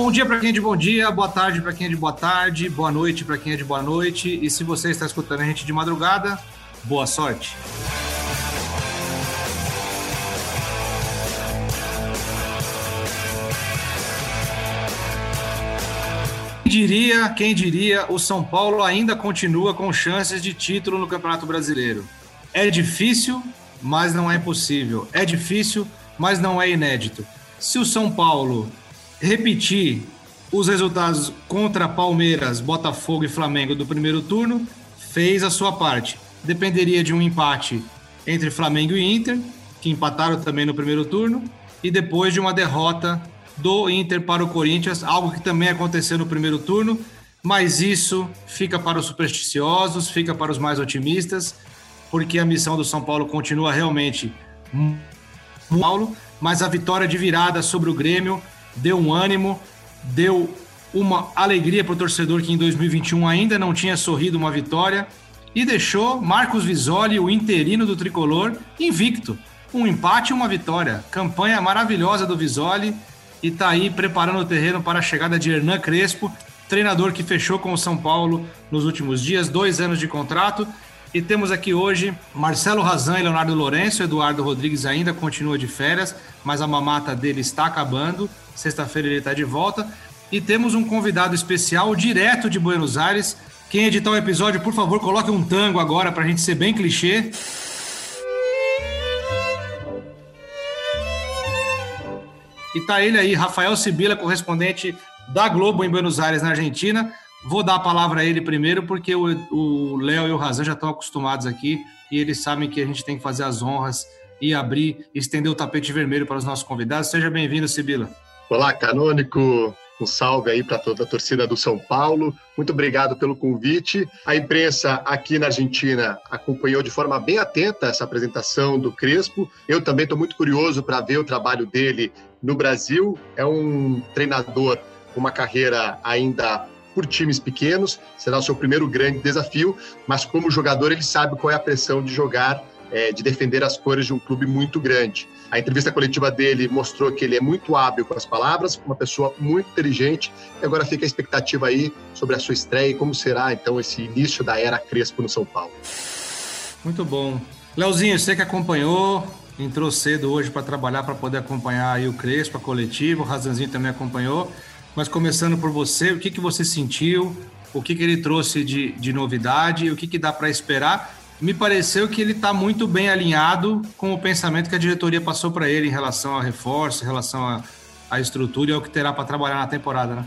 Bom dia para quem é de bom dia, boa tarde para quem é de boa tarde, boa noite para quem é de boa noite. E se você está escutando a gente de madrugada, boa sorte. Quem diria, quem diria, o São Paulo ainda continua com chances de título no Campeonato Brasileiro. É difícil, mas não é impossível. É difícil, mas não é inédito. Se o São Paulo repetir os resultados contra Palmeiras, Botafogo e Flamengo do primeiro turno, fez a sua parte. Dependeria de um empate entre Flamengo e Inter, que empataram também no primeiro turno, e depois de uma derrota do Inter para o Corinthians, algo que também aconteceu no primeiro turno, mas isso fica para os supersticiosos, fica para os mais otimistas, porque a missão do São Paulo continua realmente Paulo, mas a vitória de virada sobre o Grêmio deu um ânimo, deu uma alegria para o torcedor que em 2021 ainda não tinha sorrido uma vitória e deixou Marcos Visoli, o interino do tricolor, invicto. Um empate e uma vitória. Campanha maravilhosa do Visoli e está aí preparando o terreno para a chegada de Hernan Crespo, treinador que fechou com o São Paulo nos últimos dias, dois anos de contrato. E temos aqui hoje Marcelo Razan e Leonardo Lourenço. Eduardo Rodrigues ainda continua de férias, mas a mamata dele está acabando. Sexta-feira ele está de volta. E temos um convidado especial direto de Buenos Aires. Quem editar o episódio, por favor, coloque um tango agora para a gente ser bem clichê. E tá ele aí, Rafael Sibila, correspondente da Globo em Buenos Aires, na Argentina. Vou dar a palavra a ele primeiro, porque o Léo e o Razan já estão acostumados aqui e eles sabem que a gente tem que fazer as honras e abrir, estender o tapete vermelho para os nossos convidados. Seja bem-vindo, Sibila. Olá, Canônico. Um salve aí para toda a torcida do São Paulo. Muito obrigado pelo convite. A imprensa aqui na Argentina acompanhou de forma bem atenta essa apresentação do Crespo. Eu também estou muito curioso para ver o trabalho dele no Brasil. É um treinador com uma carreira ainda por times pequenos, será o seu primeiro grande desafio, mas como jogador ele sabe qual é a pressão de jogar, é, de defender as cores de um clube muito grande. A entrevista coletiva dele mostrou que ele é muito hábil com as palavras, uma pessoa muito inteligente, e agora fica a expectativa aí sobre a sua estreia e como será então esse início da era Crespo no São Paulo. Muito bom. Leozinho, você que acompanhou, entrou cedo hoje para trabalhar para poder acompanhar aí o Crespo, a coletiva, o Razanzinho também acompanhou. Mas começando por você, o que, que você sentiu? O que, que ele trouxe de, de novidade? O que, que dá para esperar? Me pareceu que ele está muito bem alinhado com o pensamento que a diretoria passou para ele em relação a reforço, em relação à, à estrutura e ao que terá para trabalhar na temporada, né?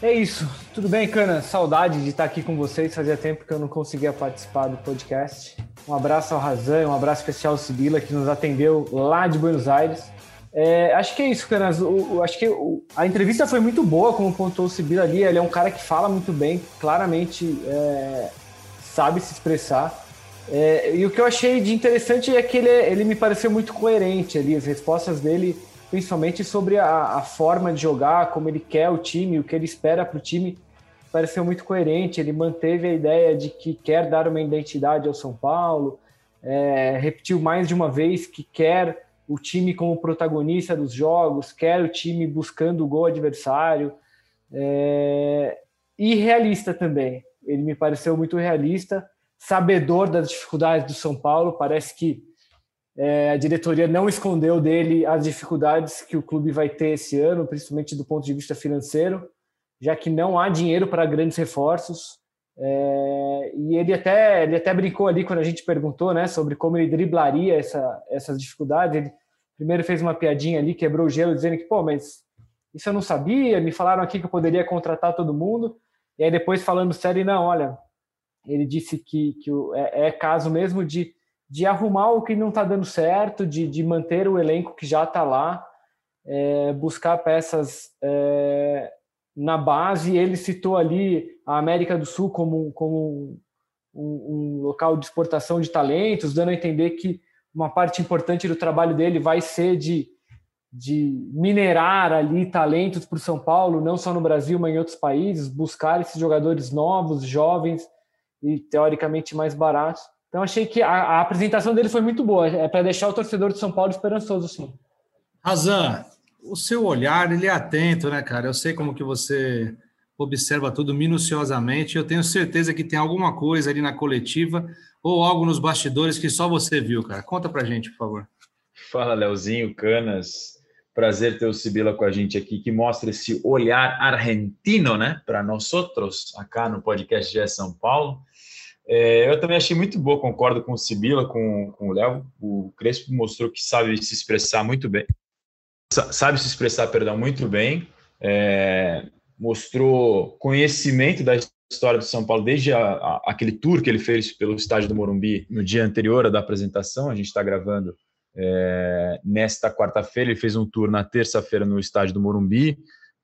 É isso. Tudo bem, Cana? Saudade de estar aqui com vocês. Fazia tempo que eu não conseguia participar do podcast. Um abraço ao Razan, um abraço especial ao Sibila, que nos atendeu lá de Buenos Aires. É, acho que é isso, Canas. Acho que o, a entrevista foi muito boa, como pontuou o Sibila ali. Ele é um cara que fala muito bem, claramente é, sabe se expressar. É, e o que eu achei de interessante é que ele, ele me pareceu muito coerente ali, as respostas dele, principalmente sobre a, a forma de jogar, como ele quer o time, o que ele espera para o time, pareceu muito coerente. Ele manteve a ideia de que quer dar uma identidade ao São Paulo, é, repetiu mais de uma vez que quer o time como protagonista dos jogos, quer o time buscando o gol adversário, é, e realista também. Ele me pareceu muito realista, sabedor das dificuldades do São Paulo. Parece que é, a diretoria não escondeu dele as dificuldades que o clube vai ter esse ano, principalmente do ponto de vista financeiro, já que não há dinheiro para grandes reforços. É, e ele até, ele até brincou ali quando a gente perguntou né, sobre como ele driblaria essa, essas dificuldades. Ele primeiro fez uma piadinha ali, quebrou o gelo, dizendo que, pô, mas isso eu não sabia, me falaram aqui que eu poderia contratar todo mundo. E aí depois falando sério, não, olha, ele disse que, que é, é caso mesmo de, de arrumar o que não está dando certo, de, de manter o elenco que já está lá, é, buscar peças é, na base. Ele citou ali a América do Sul como, como um, um, local de exportação de talentos, dando a entender que uma parte importante do trabalho dele vai ser de, de minerar ali talentos para o São Paulo, não só no Brasil, mas em outros países, buscar esses jogadores novos, jovens e teoricamente mais baratos. Então achei que a, a apresentação dele foi muito boa, é para deixar o torcedor de São Paulo esperançoso, sim. Razan, o seu olhar, ele é atento, né, cara? Eu sei como que você observa tudo minuciosamente. Eu tenho certeza que tem alguma coisa ali na coletiva ou algo nos bastidores que só você viu, cara. Conta pra gente, por favor. Fala, Leozinho, Canas. Prazer ter o Sibila com a gente aqui, que mostra esse olhar argentino, né, para nós outros, acá no podcast de São Paulo. É, eu também achei muito boa, concordo com o Sibila, com, com o Léo. O Crespo mostrou que sabe se expressar muito bem. Sabe se expressar, perdão, muito bem. É, mostrou conhecimento da história do São Paulo desde a, a, aquele tour que ele fez pelo estádio do Morumbi no dia anterior da apresentação. A gente está gravando é, nesta quarta-feira. Ele fez um tour na terça-feira no estádio do Morumbi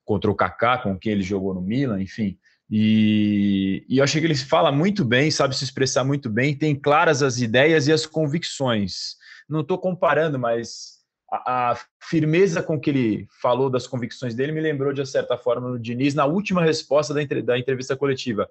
contra o Kaká, com quem ele jogou no Milan, enfim. E, e eu achei que ele fala muito bem, sabe se expressar muito bem, tem claras as ideias e as convicções. Não estou comparando, mas a, firmeza com que ele falou das convicções dele me lembrou, de certa forma, no Diniz, na última resposta da, da entrevista coletiva.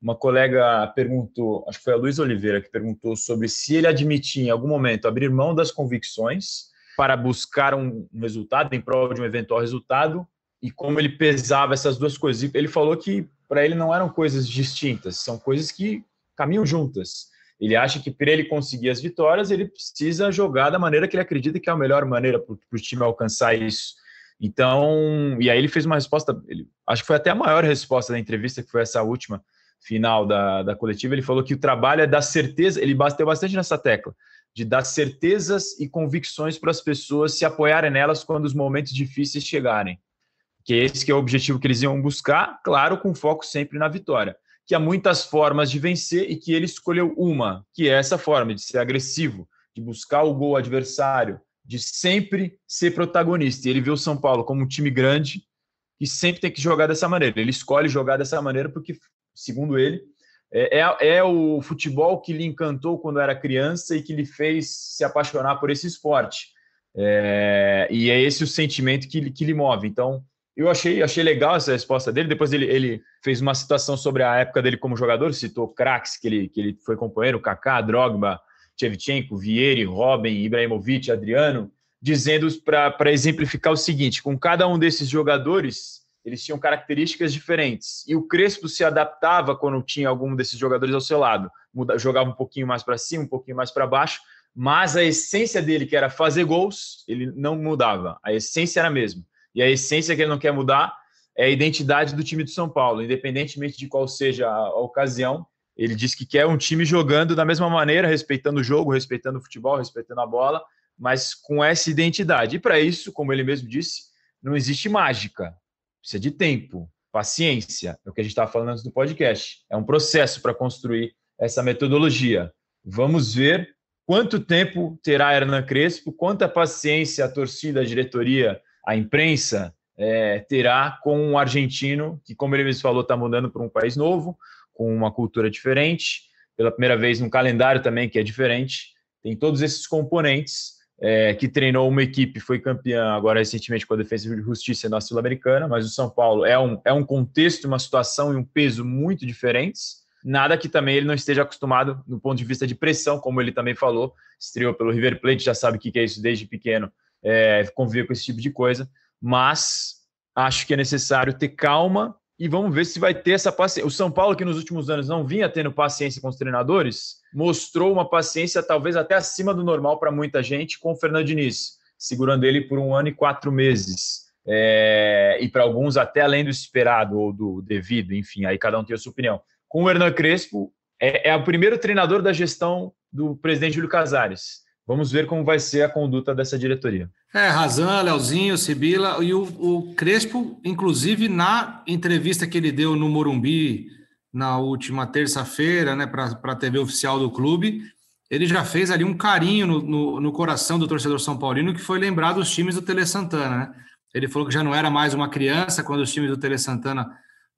Uma colega perguntou, acho que foi a Luiz Oliveira, que perguntou sobre se ele admitia em algum momento abrir mão das convicções para buscar um, um resultado, em prol de um eventual resultado, e como ele pesava essas duas coisas. Ele falou que para ele não eram coisas distintas, são coisas que caminham juntas. Ele acha que para ele conseguir as vitórias, ele precisa jogar da maneira que ele acredita que é a melhor maneira para o time alcançar isso. Então, e aí ele fez uma resposta, ele, acho que foi até a maior resposta da entrevista, que foi essa última final da, da coletiva. Ele falou que o trabalho é dar certeza, ele bateu bastante nessa tecla, de dar certezas e convicções para as pessoas se apoiarem nelas quando os momentos difíceis chegarem. Que esse que é o objetivo que eles iam buscar, claro, com foco sempre na vitória que há muitas formas de vencer e que ele escolheu uma, que é essa forma de ser agressivo, de buscar o gol adversário, de sempre ser protagonista. E ele viu o São Paulo como um time grande e sempre tem que jogar dessa maneira. Ele escolhe jogar dessa maneira porque, segundo ele, é, é, é o futebol que lhe encantou quando era criança e que lhe fez se apaixonar por esse esporte. É, e é esse o sentimento que, que lhe move. Então, eu achei, achei legal essa resposta dele. Depois ele, ele fez uma citação sobre a época dele como jogador, citou craques que ele, que ele foi companheiro, Kaká, Drogba, Shevchenko, Vieri, Robin, Ibrahimovic, Adriano, dizendo para exemplificar o seguinte: com cada um desses jogadores, eles tinham características diferentes. E o Crespo se adaptava quando tinha algum desses jogadores ao seu lado. Muda, jogava um pouquinho mais para cima, um pouquinho mais para baixo, mas a essência dele, que era fazer gols, ele não mudava. A essência era a mesma. E a essência que ele não quer mudar é a identidade do time do São Paulo, independentemente de qual seja a, ocasião. Ele diz que quer um time jogando da mesma maneira, respeitando o jogo, respeitando o futebol, respeitando a bola, mas com essa identidade. E para isso, como ele mesmo disse, não existe mágica. Precisa de tempo, paciência. É o que a gente estava falando antes do podcast. É um processo para construir essa metodologia. Vamos ver quanto tempo terá Hernan Crespo, quanta paciência a torcida, a diretoria a imprensa é, terá com um argentino que, como ele mesmo falou, está mudando para um país novo, com uma cultura diferente, pela primeira vez num calendário também que é diferente. Tem todos esses componentes. É, que treinou uma equipe, foi campeã agora recentemente com a Defesa de Justiça na Sul-Americana, mas o São Paulo é um, é um contexto, uma situação e um peso muito diferentes. Nada que também ele não esteja acostumado no ponto de vista de pressão, como ele também falou. Estreou pelo River Plate, já sabe o que é isso desde pequeno é, conviver com esse tipo de coisa, mas acho que é necessário ter calma e vamos ver se vai ter essa paciência. O São Paulo, que nos últimos anos não vinha tendo paciência com os treinadores, mostrou uma paciência talvez até acima do normal para muita gente com o Fernando Diniz, segurando ele por um ano e quatro meses. É, e para alguns até além do esperado ou do devido, enfim, aí cada um tem a sua opinião. Com o Hernan Crespo, é, é o primeiro treinador da gestão do presidente Júlio Casares. Vamos ver como vai ser a conduta dessa diretoria. É, Razan, Leozinho, Sibila e o, o Crespo, inclusive na entrevista que ele deu no Morumbi na última terça-feira, né, para a TV oficial do clube, ele já fez ali um carinho no, no, no, coração do torcedor São Paulino, que foi lembrar dos times do Tele Santana, né? Ele falou que já não era mais uma criança quando os times do Tele Santana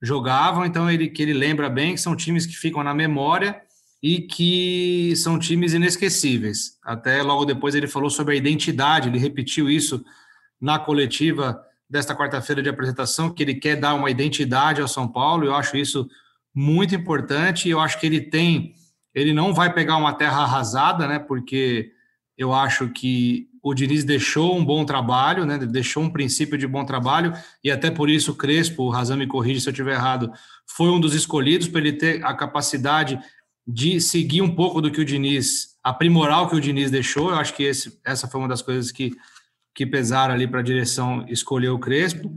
jogavam, então ele que ele lembra bem que são times que ficam na memória e que são times inesquecíveis. Até logo depois ele falou sobre a identidade, ele repetiu isso na coletiva desta quarta-feira de apresentação, que ele quer dar uma identidade ao São Paulo. Eu acho isso muito importante. Eu acho que ele tem ele não vai pegar uma terra arrasada, né? Porque eu acho que o Diniz deixou um bom trabalho, né? Deixou um princípio de bom trabalho e até por isso o Crespo, o Razão me corrige se eu estiver errado, foi um dos escolhidos para ele ter a capacidade de seguir um pouco do que o Diniz, aprimorar o que o Diniz deixou. Eu acho que esse, essa foi uma das coisas que, que pesaram ali para a direção escolher o Crespo.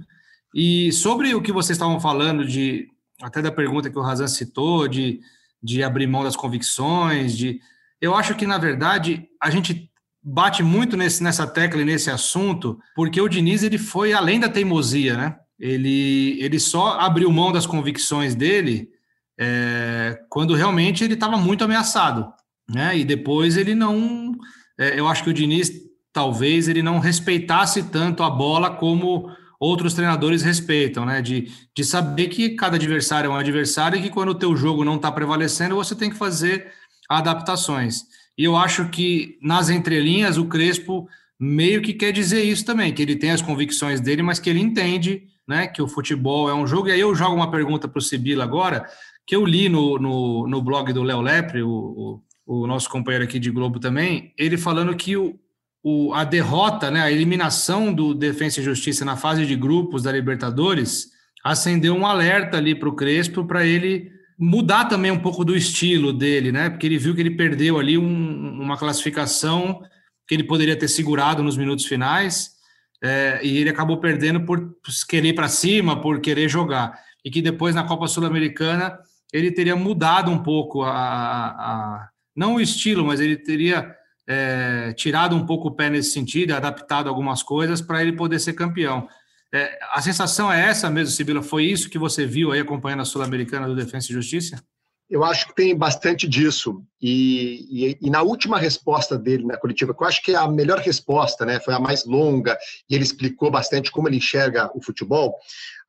E sobre o que vocês estavam falando de até da pergunta que o Razan citou de de abrir mão das convicções, de eu acho que na verdade a gente bate muito nesse, nessa tecla e nesse assunto, porque o Diniz ele foi além da teimosia, né? Ele, ele só abriu mão das convicções dele é, quando realmente ele estava muito ameaçado, né? E depois ele não, é, eu acho que o Diniz talvez ele não respeitasse tanto a bola como outros treinadores respeitam, né? De, de saber que cada adversário é um adversário e que quando o teu jogo não está prevalecendo, você tem que fazer adaptações. E eu acho que nas entrelinhas o Crespo meio que quer dizer isso também, que ele tem as convicções dele, mas que ele entende né, que o futebol é um jogo. E aí eu jogo uma pergunta para o Sibila agora, que eu li no, no, no blog do Léo Lepre, o, o, o, nosso companheiro aqui de Globo também, ele falando que o, o, a derrota, né, a eliminação do Defensa e Justiça na fase de grupos da Libertadores acendeu um alerta ali para o Crespo para ele mudar também um pouco do estilo dele, né? Porque ele viu que ele perdeu ali um, uma classificação que ele poderia ter segurado nos minutos finais é, e ele acabou perdendo por querer para cima, por querer jogar e que depois na Copa Sul-Americana ele teria mudado um pouco a, a, não o estilo, mas ele teria é, tirado um pouco o pé nesse sentido, adaptado algumas coisas para ele poder ser campeão. É, a sensação é essa mesmo, Sibila? Foi isso que você viu aí acompanhando a Sul-Americana do Defensa e Justiça? Eu acho que tem bastante disso. E, e, e, na última resposta dele na coletiva, que eu acho que é a melhor resposta, né, foi a mais longa, e ele explicou bastante como ele enxerga o futebol.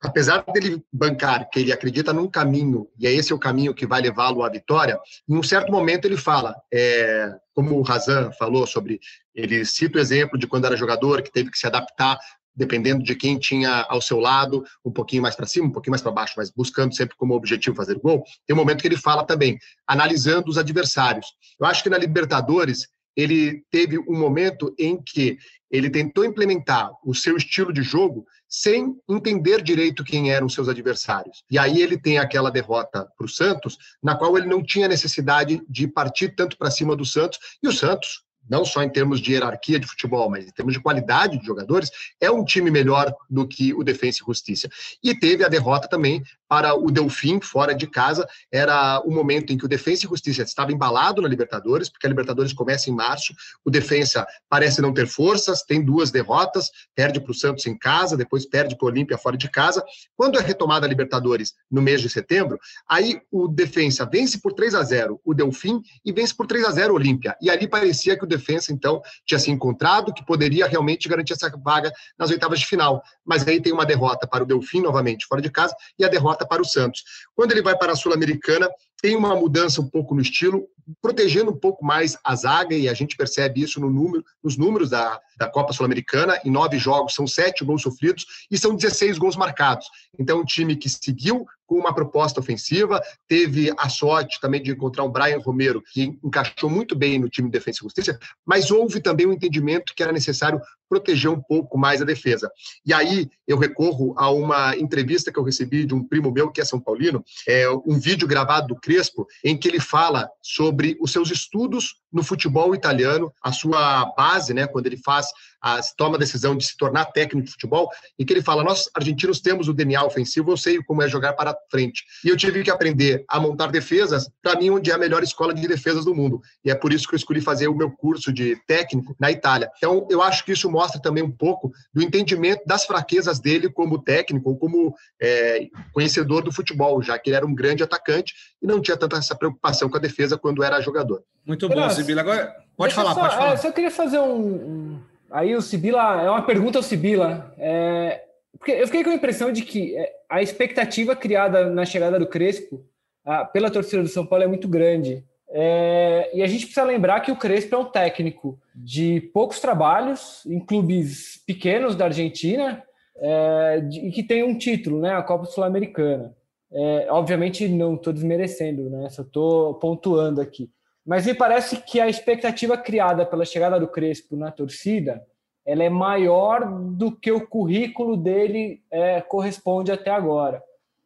Apesar dele bancar que ele acredita num caminho, e é esse o caminho que vai levá-lo à vitória, em um certo momento ele fala, é, como o Razan falou sobre, ele cita o exemplo de quando era jogador, que teve que se adaptar dependendo de quem tinha ao seu lado, um pouquinho mais para cima, um pouquinho mais para baixo, mas buscando sempre como objetivo fazer gol. Tem um momento que ele fala também, analisando os adversários. Eu acho que na Libertadores ele teve um momento em que ele tentou implementar o seu estilo de jogo sem entender direito quem eram seus adversários. E aí ele tem aquela derrota para o Santos, na qual ele não tinha necessidade de partir tanto para cima do Santos, e o Santos não só em termos de hierarquia de futebol, mas em termos de qualidade de jogadores, é um time melhor do que o Defensa e Justiça. E teve a derrota também para o Delfim, fora de casa. Era o momento em que o Defensa e Justiça estava embalado na Libertadores, porque a Libertadores começa em março. O Defensa parece não ter forças, tem duas derrotas, perde para o Santos em casa, depois perde para o Olímpia fora de casa. Quando é retomada a Libertadores no mês de setembro, aí o Defensa vence por 3 a 0 o Delfim e vence por 3 a 0 o Olímpia. E ali parecia que o defesa, então, tinha se encontrado, que poderia realmente garantir essa vaga nas oitavas de final. Mas aí tem uma derrota para o Delfim, novamente, fora de casa, e a derrota para o Santos. Quando ele vai para a Sul-Americana, tem uma mudança um pouco no estilo, protegendo um pouco mais a zaga, e a gente percebe isso no número, nos números da, da Copa Sul-Americana. Em nove jogos, são sete gols sofridos e são 16 gols marcados. Então, um time que seguiu com uma proposta ofensiva, teve a sorte também de encontrar um Brian Romero, que encaixou muito bem no time de defesa e justiça, mas houve também um entendimento que era necessário proteger um pouco mais a defesa. E aí eu recorro a uma entrevista que eu recebi de um primo meu, que é São Paulino, é um vídeo gravado do Crespo, em que ele fala sobre os seus estudos no futebol italiano, a sua base, né, quando ele faz a, toma a decisão de se tornar técnico de futebol, e que ele fala: Nós, argentinos, temos o DNA ofensivo, eu sei como é jogar para frente. E eu tive que aprender a montar defesas, para mim, onde é a melhor escola de defesas do mundo. E é por isso que eu escolhi fazer o meu curso de técnico na Itália. Então, eu acho que isso mostra também um pouco do entendimento das fraquezas dele como técnico ou como é, conhecedor do futebol, já que ele era um grande atacante e não tinha tanta essa preocupação com a defesa quando era jogador. Muito bom, Sibila. Agora, pode falar, só, pode falar. É, só queria fazer um... Aí o Sibila, é uma pergunta ao Sibila. É, porque eu fiquei com a impressão de que é, a expectativa criada na chegada do Crespo a, pela torcida do São Paulo é muito grande. É, e a gente precisa lembrar que o Crespo é um técnico de poucos trabalhos em clubes pequenos da Argentina é, de, e que tem um título, né, a Copa Sul-Americana. É, obviamente não estou desmerecendo, né, só estou pontuando aqui. Mas me parece que a expectativa criada pela chegada do Crespo na torcida ela é maior do que o currículo dele é, corresponde até agora.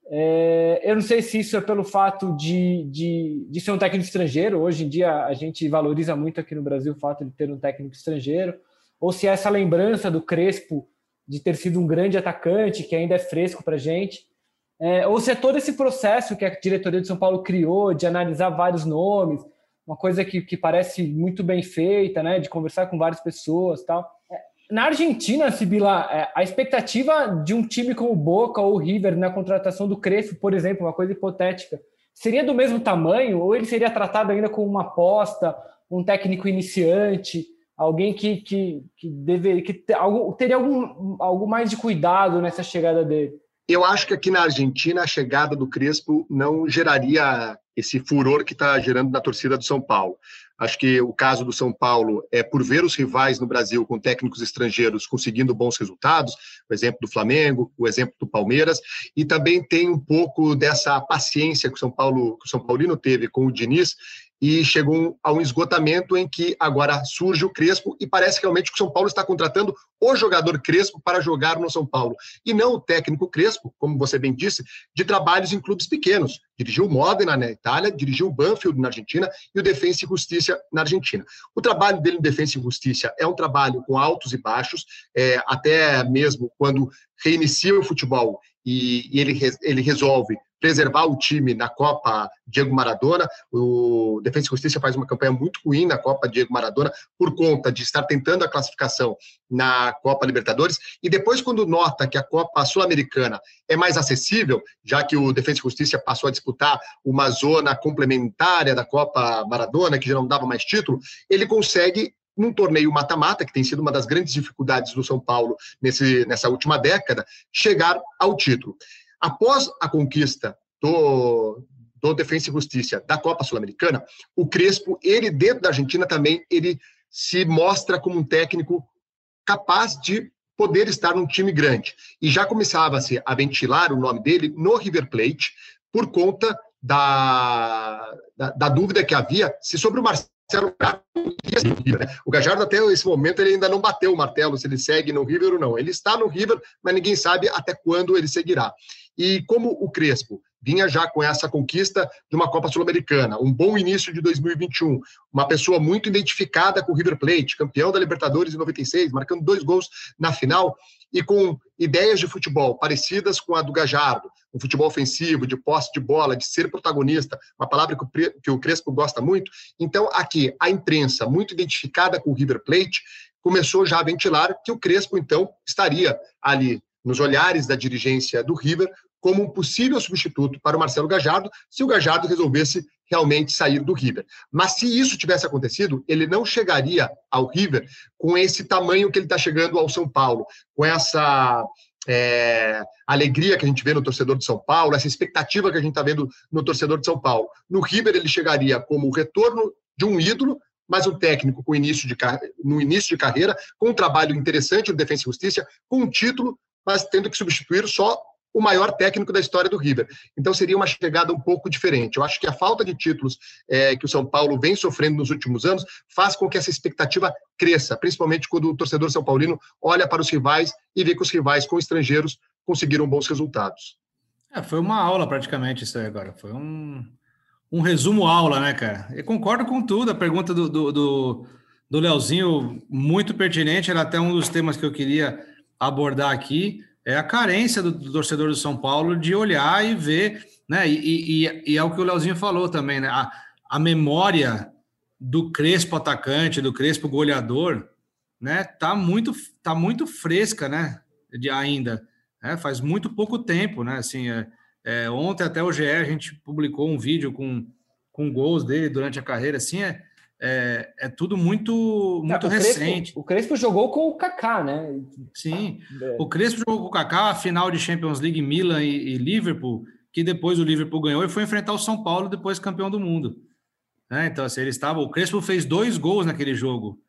É, eu não sei se isso é pelo fato de, de, de, ser um técnico estrangeiro. Hoje em dia a gente valoriza muito aqui no Brasil o fato de ter um técnico estrangeiro, ou se é essa lembrança do Crespo de ter sido um grande atacante que ainda é fresco para a gente, é, ou se é todo esse processo que a diretoria de São Paulo criou de analisar vários nomes, uma coisa que, que parece muito bem feita, né, de conversar com várias pessoas, tal. Na Argentina, Sibila, é, a expectativa de um time como Boca ou River na contratação do Crespo, por exemplo, uma coisa hipotética, seria do mesmo tamanho ou ele seria tratado ainda como uma aposta, um técnico iniciante, alguém que, que, que, deveria, que teria algum, algo mais de cuidado nessa chegada dele? Eu acho que aqui na Argentina a chegada do Crespo não geraria esse furor que está gerando na torcida do São Paulo. Acho que o caso do São Paulo é por ver os rivais no Brasil com técnicos estrangeiros conseguindo bons resultados, o exemplo do Flamengo, o exemplo do Palmeiras, e também tem um pouco dessa paciência que o São Paulo, que o São Paulino teve com o Diniz e chegou a um esgotamento em que agora surge o Crespo e parece realmente que o São Paulo está contratando o jogador Crespo para jogar no São Paulo e não o técnico Crespo, como você bem disse, de trabalhos em clubes pequenos. Dirigiu o Modena na Itália, dirigiu o Banfield na Argentina e o Defensa e Justiça na Argentina. O trabalho dele no Defensa e Justiça é um trabalho com altos e baixos, é, até mesmo quando reinicia o futebol e, e ele, ele resolve preservar o time na Copa Diego Maradona. O Defensa e Justiça faz uma campanha muito ruim na Copa Diego Maradona por conta de estar tentando a classificação na Copa Libertadores e depois quando nota que a Copa Sul-Americana é mais acessível, já que o Defensa e Justiça passou a disputar uma zona complementária da Copa Maradona que já não dava mais título, ele consegue num torneio mata-mata, que tem sido uma das grandes dificuldades do São Paulo nesse, nessa última década, chegar ao título. Após a conquista do, do Defensa e Justiça da Copa Sul-Americana, o Crespo, ele dentro da Argentina também, ele se mostra como um técnico capaz de poder estar num time grande. E já começava-se a ventilar o nome dele no River Plate por conta da, da, da dúvida que havia se sobre o Marcelo? O Gajardo até esse momento ele ainda não bateu o martelo se ele segue no River ou não. Ele está no River, mas ninguém sabe até quando ele seguirá. E como o Crespo vinha já com essa conquista de uma Copa Sul-Americana, um bom início de 2021, uma pessoa muito identificada com o River Plate, campeão da Libertadores em 96, marcando dois gols na final, e com ideias de futebol parecidas com a do Gajardo, um futebol ofensivo, de posse de bola, de ser protagonista, uma palavra que o Crespo gosta muito. Então, aqui, a imprensa, muito identificada com o River Plate, começou já a ventilar que o Crespo, então, estaria ali nos olhares da dirigência do River como um possível substituto para o Marcelo Gajardo, se o Gajardo resolvesse realmente sair do River. Mas se isso tivesse acontecido, ele não chegaria ao River com esse tamanho que ele está chegando ao São Paulo, com essa é, alegria que a gente vê no torcedor de São Paulo, essa expectativa que a gente está vendo no torcedor de São Paulo. No River ele chegaria como o retorno de um ídolo, mas um técnico com início de, no início de carreira, com um trabalho interessante no Defensa e Justiça, com um título, mas tendo que substituir só o maior técnico da história do River. Então seria uma chegada um pouco diferente. Eu acho que a falta de títulos é, que o São Paulo vem sofrendo nos últimos anos faz com que essa expectativa cresça, principalmente quando o torcedor são paulino olha para os rivais e vê que os rivais com estrangeiros conseguiram bons resultados. É, foi uma aula praticamente isso aí agora. Foi um, um resumo aula, né, cara? Eu concordo com tudo. A pergunta do, do, do, do Leozinho, muito pertinente, era até um dos temas que eu queria abordar aqui é a carência do, do, torcedor do São Paulo de olhar e ver, né? E, e, e é o que o Leozinho falou também, né? A, a memória do Crespo atacante, do Crespo goleador, né? Tá muito, tá muito fresca, né? De ainda, né? Faz muito pouco tempo, né? Assim, é, é, ontem até o GE a gente publicou um vídeo com, com gols dele durante a carreira, assim, é, é, é tudo muito muito o recente. Crespo, o Crespo jogou com o Kaká, né? Sim, o Crespo jogou com o Kaká, a final de Champions League Milan e, e, Liverpool, que depois o Liverpool ganhou e foi enfrentar o São Paulo, depois campeão do mundo. Né? Então, assim, ele estava. O Crespo fez dois gols naquele jogo,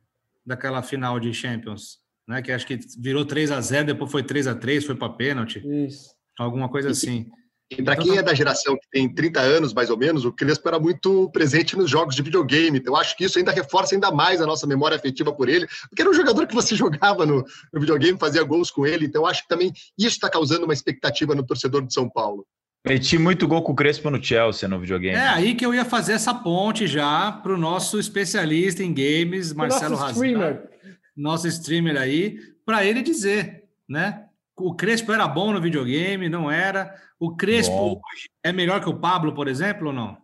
daquela final de Champions, né? Que acho que virou 3 a 0 depois foi 3 a 3 foi para pênalti. Isso. Alguma coisa assim. E para quem é da geração que tem 30 anos, mais ou menos, o Crespo era muito presente nos jogos de videogame. Então, eu acho que isso ainda reforça ainda mais a nossa memória afetiva por ele, porque era um jogador que você jogava no, no videogame, fazia gols com ele. Então, eu acho que também isso está causando uma expectativa no torcedor de São Paulo. Meti muito gol com o Crespo no Chelsea no videogame. É aí que eu ia fazer essa ponte já para o nosso especialista em games, Marcelo nosso streamer. nosso streamer aí, para ele dizer, né? O Crespo era bom no videogame, não era. O Crespo bom. é melhor que o Pablo, por exemplo, ou não?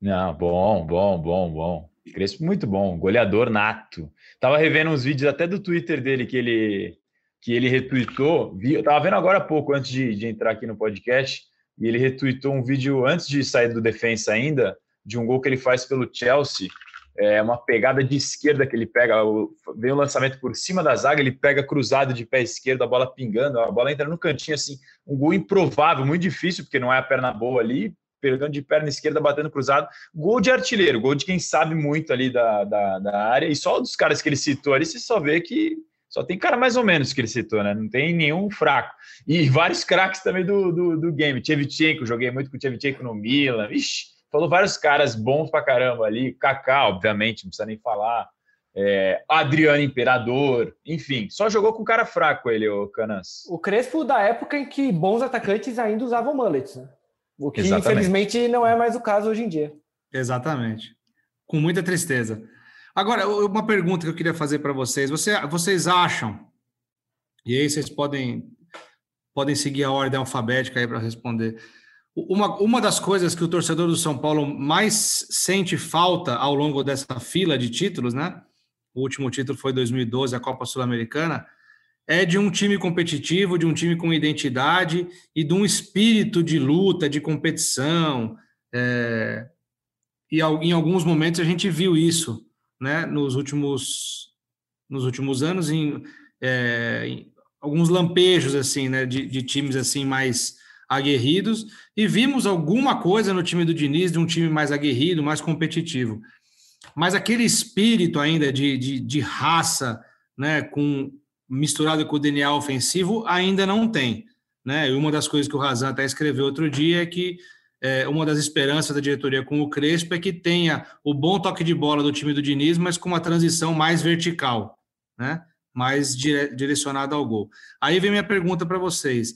Não, bom, bom, bom, bom. Crespo muito bom, goleador nato. Tava revendo uns vídeos até do Twitter dele que ele que ele retweetou. Vi, eu tava vendo agora há pouco, antes de, de entrar aqui no podcast, e ele retweetou um vídeo antes de sair do defensa ainda, de um gol que ele faz pelo Chelsea. É uma pegada de esquerda que ele pega, vem o lançamento por cima da zaga, ele pega cruzado de pé esquerdo, a bola pingando, a bola entra no cantinho assim, um gol improvável, muito difícil, porque não é a perna boa ali, pegando de perna esquerda, batendo cruzado. Gol de artilheiro, gol de quem sabe muito ali da, da, da área. E só dos caras que ele citou ali, você só vê que só tem cara mais ou menos que ele citou, né? Não tem nenhum fraco. E vários craques também do, do, do game. Tchevchenko, joguei muito com o Tchevchenko no Milan. Ixi, falou vários caras bons pra caramba ali. Kaká, obviamente, não precisa nem falar. É, Adriano Imperador, enfim, só jogou com cara fraco ele, o Canas. O Crespo da época em que bons atacantes ainda usavam mullets, né? O que Exatamente. infelizmente não é mais o caso hoje em dia. Exatamente. Com muita tristeza. Agora, uma pergunta que eu queria fazer para vocês. Você, vocês acham, e aí vocês podem, podem seguir a ordem alfabética aí para responder. Uma, uma das coisas que o torcedor do São Paulo mais sente falta ao longo dessa fila de títulos, né? O último título foi 2012, a Copa Sul-Americana, é de um time competitivo, de um time com identidade e de um espírito de luta, de competição. É... E em alguns momentos a gente viu isso né, nos últimos nos últimos anos em, é, em alguns lampejos assim, né, de, de, times assim mais aguerridos e vimos alguma coisa no time do Diniz de um time mais aguerrido, mais competitivo. Mas aquele espírito ainda de, de, de raça, né, com misturado com o DNA ofensivo, ainda não tem. Né? E uma das coisas que o Razan até escreveu outro dia é que é, uma das esperanças da diretoria com o Crespo é que tenha o bom toque de bola do time do Diniz, mas com uma transição mais vertical, né? mais dire direcionada ao gol. Aí vem minha pergunta para vocês.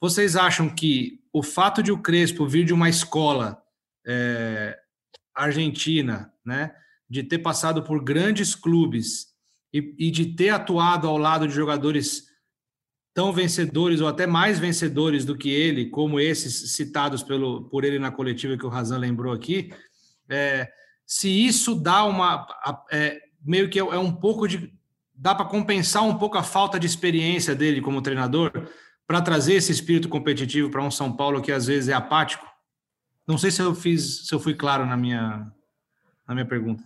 Vocês acham que o fato de o Crespo vir de uma escola é, argentina, né, de ter passado por grandes clubes e, e de ter atuado ao lado de jogadores tão vencedores ou até mais vencedores do que ele, como esses citados pelo, por ele na coletiva que o Razan lembrou aqui, é, se isso dá uma. É, meio que é, é um pouco de. dá para compensar um pouco a falta de experiência dele como treinador para trazer esse espírito competitivo para um São Paulo que às vezes é apático? Não sei se eu fiz, se eu fui claro na minha, na minha pergunta.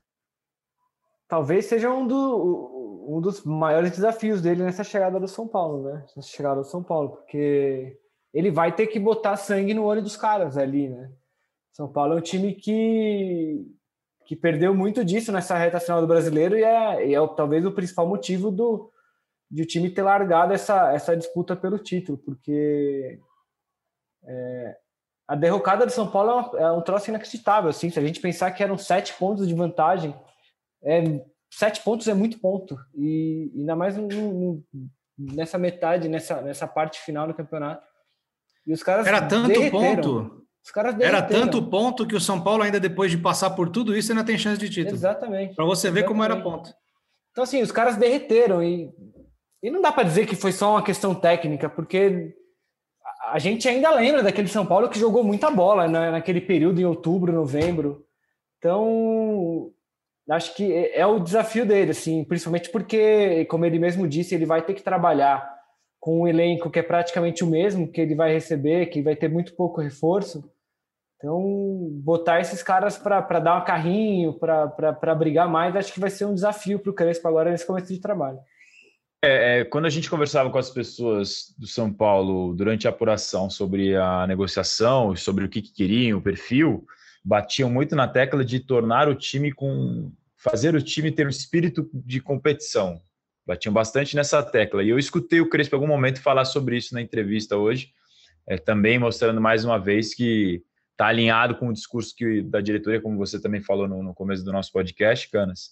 Talvez seja um, do, um dos maiores desafios dele nessa chegada do São Paulo, né? Nessa chegada do São Paulo, porque ele vai ter que botar sangue no olho dos caras ali, né? São Paulo é um time que, que perdeu muito disso nessa reta final do brasileiro e é, e é talvez o principal motivo do, de o time ter largado essa, essa disputa pelo título, porque é, a derrocada do São Paulo é, uma, é um troço inacreditável. Assim, se a gente pensar que eram sete pontos de vantagem, é sete pontos é muito ponto. E ainda mais no, no, nessa metade, nessa, nessa parte final do campeonato. E os caras. Era tanto derreteram. ponto. Os caras Era tanto ponto que o São Paulo, ainda depois de passar por tudo isso, ainda tem chance de título. Exatamente. Para você ver Exatamente. como era ponto. Então, assim, os caras derreteram. E, e não dá para dizer que foi só uma questão técnica, porque a gente ainda lembra daquele São Paulo que jogou muita bola né, naquele período em outubro, novembro. Então, acho que é, é o desafio dele, assim, principalmente porque, como ele mesmo disse, ele vai ter que trabalhar com um elenco que é praticamente o mesmo que ele vai receber, que vai ter muito pouco reforço. Então, botar esses caras para dar um carrinho, para brigar mais, acho que vai ser um desafio para o Crespo agora nesse começo de trabalho. É, é, quando a gente conversava com as pessoas do São Paulo durante a apuração sobre a negociação, sobre o que, que queriam, o perfil, batiam muito na tecla de tornar o time com. fazer o time ter um espírito de competição. Batiam bastante nessa tecla. E eu escutei o Crespo em algum momento falar sobre isso na entrevista hoje, é, também mostrando mais uma vez que está alinhado com o discurso que, da diretoria, como você também falou no, no começo do nosso podcast, Canas.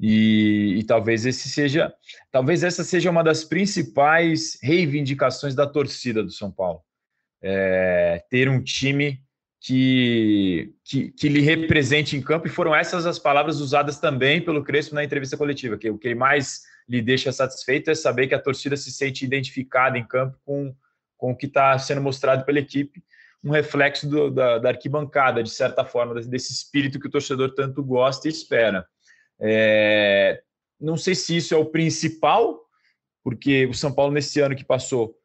E, e, talvez esse seja, talvez essa seja uma das principais reivindicações da torcida do São Paulo. É, ter um time que, que, que, lhe represente em campo, e foram essas as palavras usadas também pelo Crespo na entrevista coletiva, que o que mais lhe deixa satisfeito é saber que a torcida se sente identificada em campo com, com o que está sendo mostrado pela equipe, um reflexo do, da, da, arquibancada, de certa forma, desse espírito que o torcedor tanto gosta e espera. É, não sei se isso é o principal, porque o São Paulo, nesse ano que passou,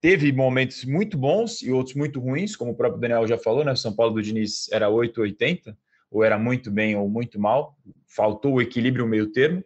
teve momentos muito bons e outros muito ruins, como o próprio Daniel já falou, né? O São Paulo do Diniz era 880, ou era muito bem ou muito mal, faltou o equilíbrio, o meio termo.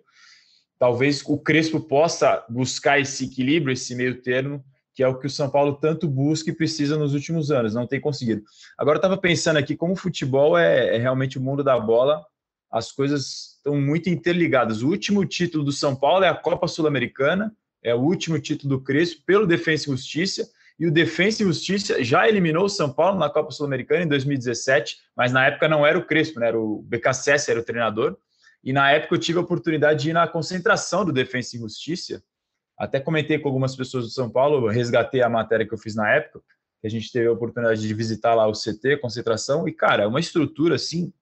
Talvez o Crespo possa buscar esse equilíbrio, esse meio termo, que é o que o São Paulo tanto busca e precisa nos últimos anos, não tem conseguido. Agora, estava pensando aqui como o futebol é, é realmente o mundo da bola, as coisas estão muito interligadas. O último título do São Paulo é a Copa Sul-Americana, é o último título do Crespo pelo Defensa e Justiça, e o Defensa e Justiça já eliminou o São Paulo na Copa Sul-Americana em 2017, mas na época não era o Crespo, né? era o BKSS, era o treinador, e na época eu tive a oportunidade de ir na concentração do Defensa e Justiça, até comentei com algumas pessoas do São Paulo, resgatei a matéria que eu fiz na época, que a gente teve a oportunidade de visitar lá o CT, concentração, e cara, é uma estrutura assim,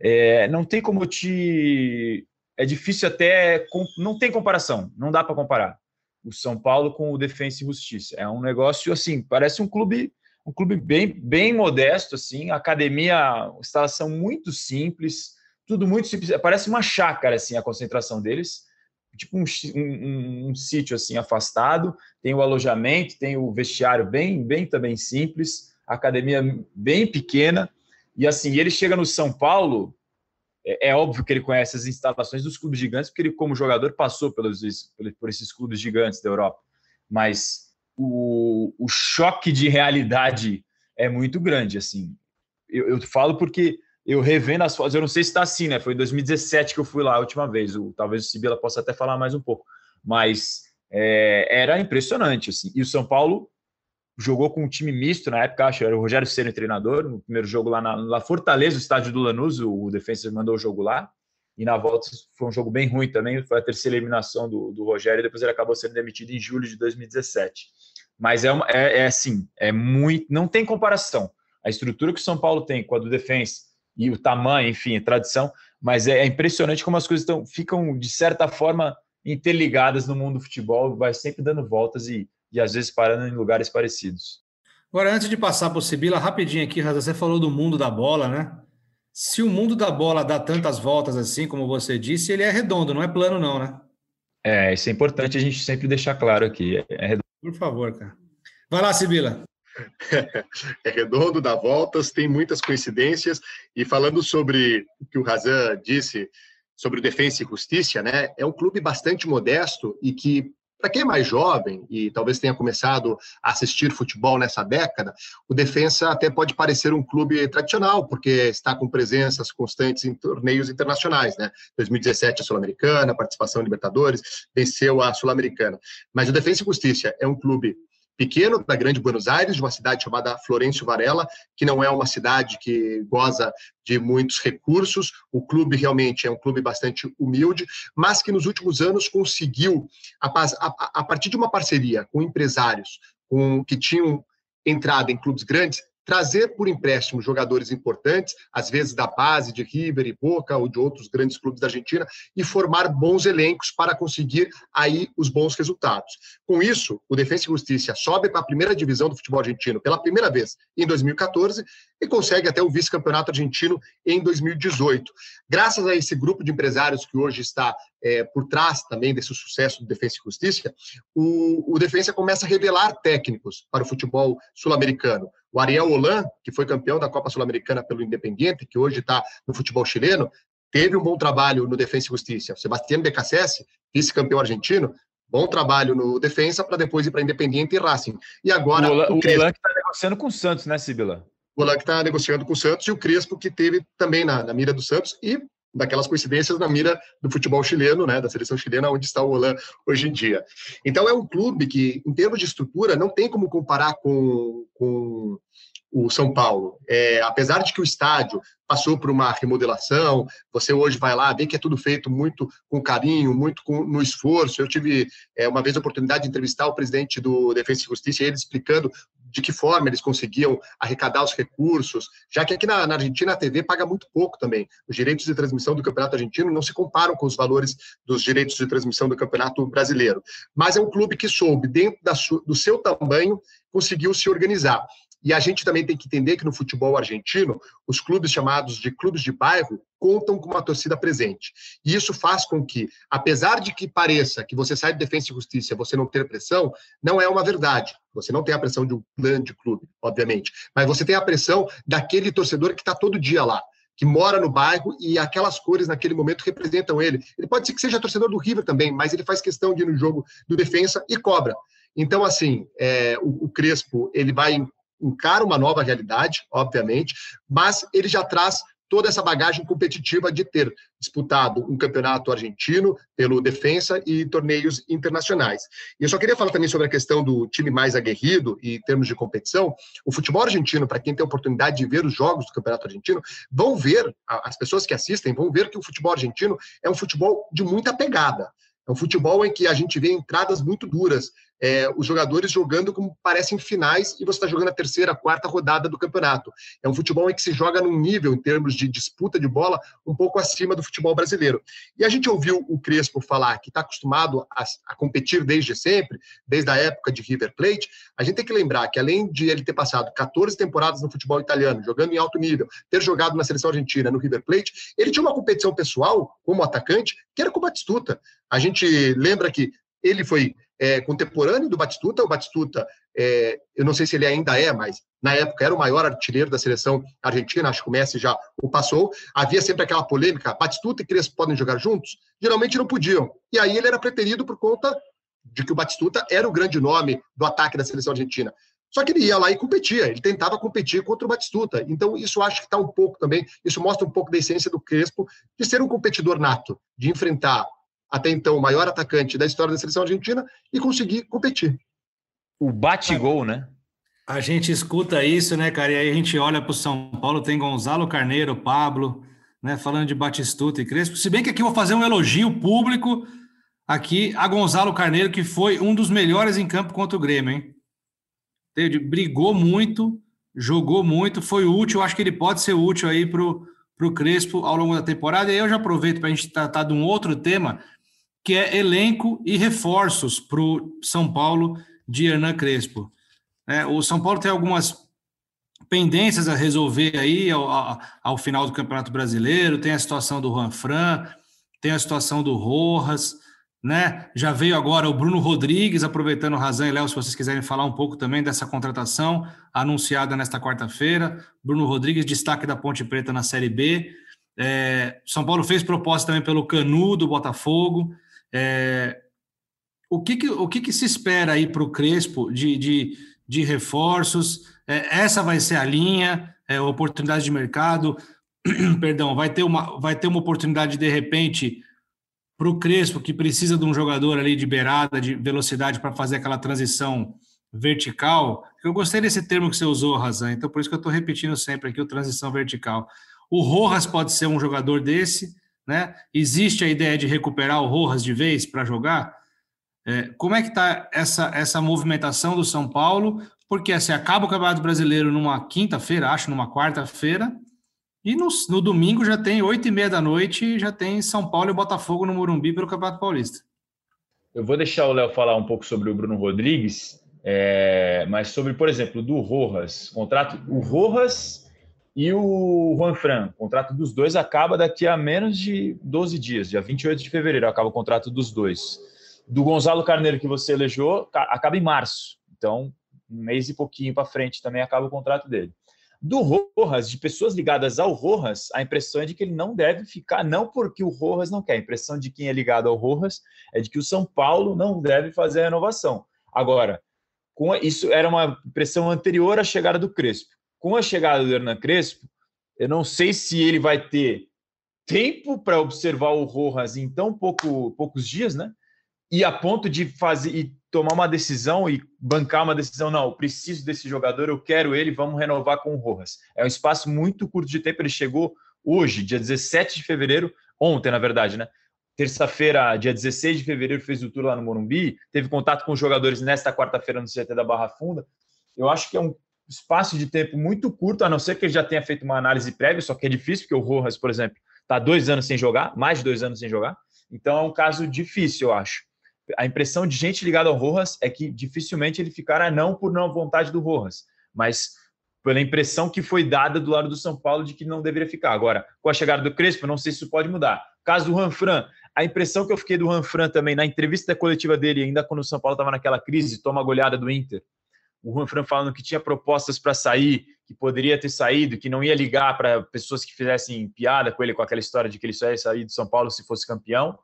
é, não tem como te é difícil até. Não tem comparação, não dá para comparar o São Paulo com o Defensa e Justiça. É um negócio assim, parece um clube um clube bem, bem modesto, assim, academia, instalação muito simples, tudo muito simples. Parece uma chácara, assim, a concentração deles, tipo um, um, um sítio, assim, afastado. Tem o alojamento, tem o vestiário bem, bem também simples, academia bem pequena. E assim, ele chega no São Paulo, é, é, óbvio que ele conhece as instalações dos clubes gigantes, porque ele, como jogador, passou pelos, por esses clubes gigantes da Europa. Mas o, o choque de realidade é muito grande. assim. Eu, eu, falo porque eu revendo as fotos, eu não sei se está assim, né? Foi em 2017 que eu fui lá a última vez. O, talvez o Sibila possa até falar mais um pouco. Mas é, era impressionante. assim. E o São Paulo jogou com um time misto na época, acho, era o Rogério Ceni treinador, no primeiro jogo lá na, na Fortaleza, o estádio do Lanús, o, o Defensa mandou o jogo lá, e na volta foi um jogo bem ruim também, foi a terceira eliminação do, do Rogério, e depois ele acabou sendo demitido em julho de 2017. Mas é, uma, é, é assim, é muito, não tem comparação. A estrutura que o São Paulo tem com a do Defensa e o tamanho, enfim, a tradição, mas é, é impressionante como as coisas tão, ficam, de certa forma, interligadas no mundo do futebol, vai sempre dando voltas e e às vezes parando em lugares parecidos. Agora, antes de passar para o Sibila, rapidinho aqui, Raza, você falou do mundo da bola, né? Se o mundo da bola dá tantas voltas assim, como você disse, ele é redondo, não é plano, não, né? É, isso é importante a gente sempre deixar claro aqui. É redondo. Por favor, cara. Vai lá, Sibila. é redondo, dá voltas, tem muitas coincidências. E falando sobre o que o Razan disse sobre o Defensa e Justiça, né? É um clube bastante modesto e que para quem é mais jovem e talvez tenha começado a assistir futebol nessa década, o Defensa até pode parecer um clube tradicional, porque está com presenças constantes em torneios internacionais, né? 2017 a Sul-Americana, participação em Libertadores, venceu a Sul-Americana. Mas o Defensa e Justiça é um clube pequeno da Grande Buenos Aires, de uma cidade chamada Florencio Varela, que não é uma cidade que goza de muitos recursos. O clube realmente é um clube bastante humilde, mas que nos últimos anos conseguiu, a, a, a partir de uma parceria com empresários com, que tinham entrada em clubes grandes, trazer por empréstimo jogadores importantes, às vezes da base de River e Boca ou de outros grandes clubes da Argentina, e formar bons elencos para conseguir aí os bons resultados. Com isso, o Defensa e Justiça sobe para a primeira divisão do futebol argentino pela primeira vez em 2014 e consegue até o vice-campeonato argentino em 2018. Graças a esse grupo de empresários que hoje está é, por trás também desse sucesso do Defensa e Justiça, o, o Defensa começa a revelar técnicos para o futebol sul-americano. O Ariel Holan, que foi campeão da Copa Sul-Americana pelo Independiente, que hoje está no futebol chileno, teve um bom trabalho no Defensa e Justiça. Sebastião Becassese, vice-campeão argentino, bom trabalho no Defensa para depois ir para Independiente e Racing. E agora o Holan, o, o que está negociando com o Santos, né, Sibila? O Holan que está negociando com o Santos e o Crespo que teve também na, na mira do Santos e daquelas coincidências na mira do futebol chileno, né, da seleção chilena, onde está o Holan hoje em dia. Então é um clube que, em termos de estrutura, não tem como comparar com, com o São Paulo. É, apesar de que o estádio passou por uma remodelação, você hoje vai lá, vê que é tudo feito muito com carinho, muito com, no esforço. Eu tive é, uma vez a oportunidade de entrevistar o presidente do Defesa e Justiça, ele explicando de que forma eles conseguiam arrecadar os recursos, já que aqui na, na, Argentina a TV paga muito pouco também. Os direitos de transmissão do Campeonato Argentino não se comparam com os valores dos direitos de transmissão do Campeonato Brasileiro. Mas é um clube que soube, dentro da, do seu tamanho, conseguiu se organizar. E a gente também tem que entender que no futebol argentino, os clubes chamados de clubes de bairro contam com uma torcida presente. E isso faz com que, apesar de que pareça que você sai de defesa e justiça você não ter pressão, não é uma verdade. Você não tem a pressão de um grande clube, obviamente, mas você tem a pressão daquele torcedor que está todo dia lá que mora no bairro e aquelas cores naquele momento representam ele. Ele pode ser que seja torcedor do River também, mas ele faz questão de ir no jogo do defensa e cobra. Então, assim, é, o, o, Crespo ele vai encara uma nova realidade, obviamente, mas ele já traz toda essa bagagem competitiva de ter disputado um campeonato argentino pelo Defensa e torneios internacionais. E eu só queria falar também sobre a questão do time mais aguerrido e em termos de competição. O futebol argentino, para quem tem a oportunidade de ver os jogos do campeonato argentino, vão ver, as pessoas que assistem vão ver que o futebol argentino é um futebol de muita pegada. É um futebol em que a gente vê entradas muito duras, é, os jogadores jogando como parecem finais e você está jogando a terceira, quarta rodada do campeonato. É um futebol em que se joga num nível, em termos de disputa de bola, um pouco acima do futebol brasileiro. E a gente ouviu o Crespo falar que está acostumado a, a, competir desde sempre, desde a época de River Plate. A gente tem que lembrar que, além de ele ter passado 14 temporadas no futebol italiano, jogando em alto nível, ter jogado na seleção argentina, no River Plate, ele tinha uma competição pessoal, como atacante, que era com o Batistuta. A gente lembra que ele foi é, contemporâneo do Batistuta. O Batistuta, é, eu não sei se ele ainda é, mas na época era o maior artilheiro da seleção argentina, acho que o Messi já o passou. Havia sempre aquela polêmica: Batistuta e Crespo podem jogar juntos? Geralmente não podiam. E aí ele era preterido por conta de que o Batistuta era o grande nome do ataque da seleção argentina. Só que ele ia lá e competia, ele tentava competir contra o Batistuta. Então, isso acho que está um pouco também, isso mostra um pouco da essência do Crespo de ser um competidor nato, de enfrentar até então o maior atacante da história da seleção argentina, e conseguir competir. O bate-gol, né? A gente escuta isso, né, cara? E aí a gente olha para o São Paulo, tem Gonzalo Carneiro, Pablo, né, falando de Batistuta e Crespo. Se bem que aqui eu vou fazer um elogio público aqui a Gonzalo Carneiro, que foi um dos melhores em campo contra o Grêmio, hein? Ele brigou muito, jogou muito, foi útil. Acho que ele pode ser útil aí para o Crespo ao longo da temporada. E aí eu já aproveito para a gente tratar de um outro tema que é elenco e reforços para o São Paulo de Hernan Crespo. É, o São Paulo tem algumas pendências a resolver aí ao, ao, final do Campeonato Brasileiro, tem a situação do Juan Fran, tem a situação do Rojas, né? Já veio agora o Bruno Rodrigues, aproveitando Razão e Léo, se vocês quiserem falar um pouco também dessa contratação anunciada nesta quarta-feira. Bruno Rodrigues, destaque da Ponte Preta na Série B. É, São Paulo fez proposta também pelo Canu do Botafogo. É, o que, que, o que, que se espera aí para o Crespo de, de, de reforços? É, essa vai ser a linha, é, oportunidade de mercado. Perdão, vai ter uma, vai ter uma oportunidade de repente para o Crespo, que precisa de um jogador ali de beirada, de velocidade para fazer aquela transição vertical. Eu gostei desse termo que você usou, Razan, então por isso que eu estou repetindo sempre aqui o transição vertical. O Rojas pode ser um jogador desse, né? Existe a ideia de recuperar o Rojas de vez para jogar? É, como é que está essa, essa movimentação do São Paulo, porque assim, acaba o Campeonato Brasileiro numa quinta-feira, acho, numa quarta-feira, e no, no domingo já tem oito e meia da noite, já tem São Paulo e Botafogo no Morumbi pelo Campeonato Paulista. Eu vou deixar o Léo falar um pouco sobre o Bruno Rodrigues, é, mas sobre, por exemplo, do Rojas, contrato, o Rojas e o Juan Fran, o contrato dos dois acaba daqui a menos de 12 dias, dia 28 de fevereiro acaba o contrato dos dois. Do Gonzalo Carneiro que você elegeu, acaba em março. Então, um mês e pouquinho para frente também acaba o contrato dele. Do Rojas, de pessoas ligadas ao Rojas, a impressão é de que ele não deve ficar, não porque o Rojas não quer, a impressão de quem é ligado ao Rojas é de que o São Paulo não deve fazer a renovação. Agora, com isso era uma impressão anterior à chegada do Crespo. Com a chegada do Hernan Crespo, eu não sei se ele vai ter tempo para observar o Rojas em tão pouco, poucos dias, né? E a ponto de fazer e tomar uma decisão e bancar uma decisão, não, preciso desse jogador, eu quero ele, vamos renovar com o Rojas. É um espaço muito curto de tempo, ele chegou hoje, dia 17 de fevereiro, ontem, na verdade, né? Terça-feira, dia 16 de fevereiro, fez o tour lá no Morumbi, teve contato com os jogadores nesta quarta-feira no CT da Barra Funda. Eu acho que é um espaço de tempo muito curto, a não ser que ele já tenha feito uma análise prévia, só que é difícil, porque o Rojas, por exemplo, está dois anos sem jogar, mais de dois anos sem jogar. Então é um caso difícil, eu acho a impressão de gente ligada ao Rojas é que dificilmente ele ficará não por não vontade do Rojas, mas pela impressão que foi dada do lado do São Paulo de que não deveria ficar. Agora, com a chegada do Crespo, não sei se isso pode mudar. Caso do Ranfran, a impressão que eu fiquei do Ranfran também na entrevista coletiva dele, ainda quando o São Paulo estava naquela crise, toma a goleada do Inter, o Ranfran falando que tinha propostas para sair, que poderia ter saído, que não ia ligar para pessoas que fizessem piada com ele, com aquela história de que ele só ia sair do São Paulo se fosse campeão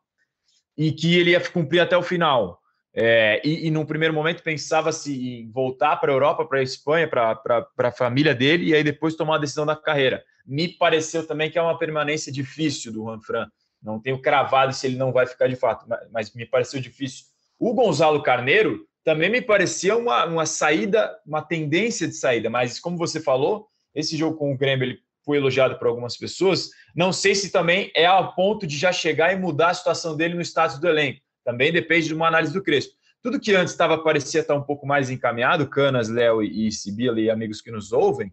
e que ele ia cumprir até o final. É, e, e num primeiro momento pensava-se em voltar para a Europa, para a Espanha, para a família dele, e aí depois tomar a decisão da carreira. Me pareceu também que é uma permanência difícil do Juan Fran. Não tenho cravado se ele não vai ficar de fato, mas, mas me pareceu difícil. O Gonzalo Carneiro também me parecia uma, uma saída, uma tendência de saída, mas como você falou, esse jogo com o Grêmio ele foi elogiado por algumas pessoas. Não sei se também é ao ponto de já chegar e mudar a situação dele no status do elenco. Também depende de uma análise do Crespo. Tudo que antes estava parecia estar um pouco mais encaminhado, Canas, Léo e Sibila e amigos que nos ouvem,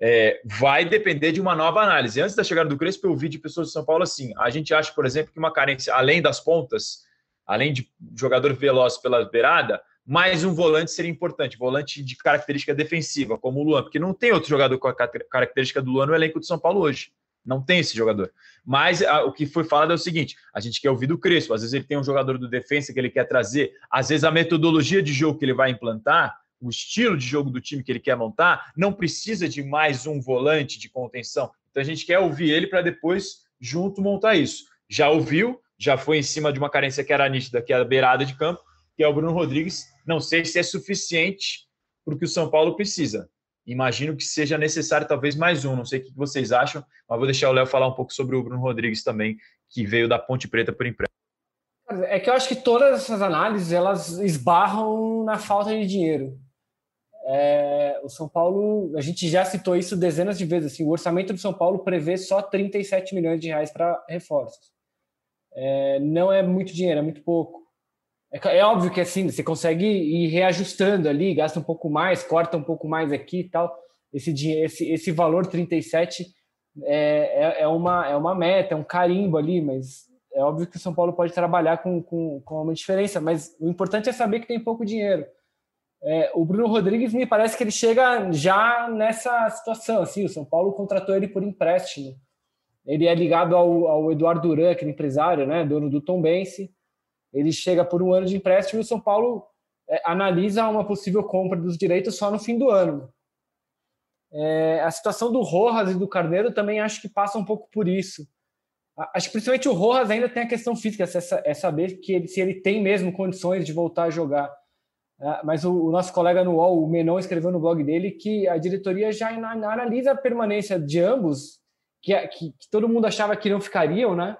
é, vai depender de uma nova análise. Antes da chegada do Crespo, eu vi de pessoas de São Paulo assim. A gente acha, por exemplo, que uma carência, além das pontas, além de jogador veloz pela beirada, mais um volante seria importante, volante de característica defensiva, como o Luan, porque não tem outro jogador com a característica do Luan no elenco do São Paulo hoje. Não tem esse jogador. Mas a, o que foi falado é o seguinte: a gente quer ouvir do Crespo. Às vezes ele tem um jogador do defensa que ele quer trazer, às vezes a metodologia de jogo que ele vai implantar, o estilo de jogo do time que ele quer montar, não precisa de mais um volante de contenção. Então a gente quer ouvir ele para depois, junto, montar isso. Já ouviu, já foi em cima de uma carência que era nítida, que era a beirada de campo, que é o Bruno Rodrigues. Não sei se é suficiente para o que o São Paulo precisa. Imagino que seja necessário talvez mais um. Não sei o que vocês acham, mas vou deixar o Léo falar um pouco sobre o Bruno Rodrigues também, que veio da Ponte Preta por empréstimo. É que eu acho que todas essas análises elas esbarram na falta de dinheiro. É, o São Paulo, a gente já citou isso dezenas de vezes. Assim, o orçamento do São Paulo prevê só 37 milhões de reais para reforços. É, não é muito dinheiro, é muito pouco. É, é, óbvio que assim, você consegue ir reajustando ali, gasta um pouco mais, corta um pouco mais aqui e tal. Esse, esse, esse valor 37 é, é, é, uma, é uma meta, é um carimbo ali, mas é óbvio que o São Paulo pode trabalhar com, com, com uma diferença, mas o importante é saber que tem pouco dinheiro. É, o Bruno Rodrigues me parece que ele chega já nessa situação. Assim, o São Paulo contratou ele por empréstimo. Ele é ligado ao, ao Eduardo Duran, aquele empresário, né, dono do Tom Bense ele chega por um ano de empréstimo e o São Paulo é, analisa uma possível compra dos direitos só no fim do ano. É, a situação do Rojas e do Carneiro também acho que passa um pouco por isso. Acho que principalmente o Rojas ainda tem a questão física, é saber que ele, se ele tem mesmo condições de voltar a jogar. É, mas o, o, nosso colega no UOL, o Menon, escreveu no blog dele que a diretoria já analisa a permanência de ambos, que, que, que todo mundo achava que não ficariam, né?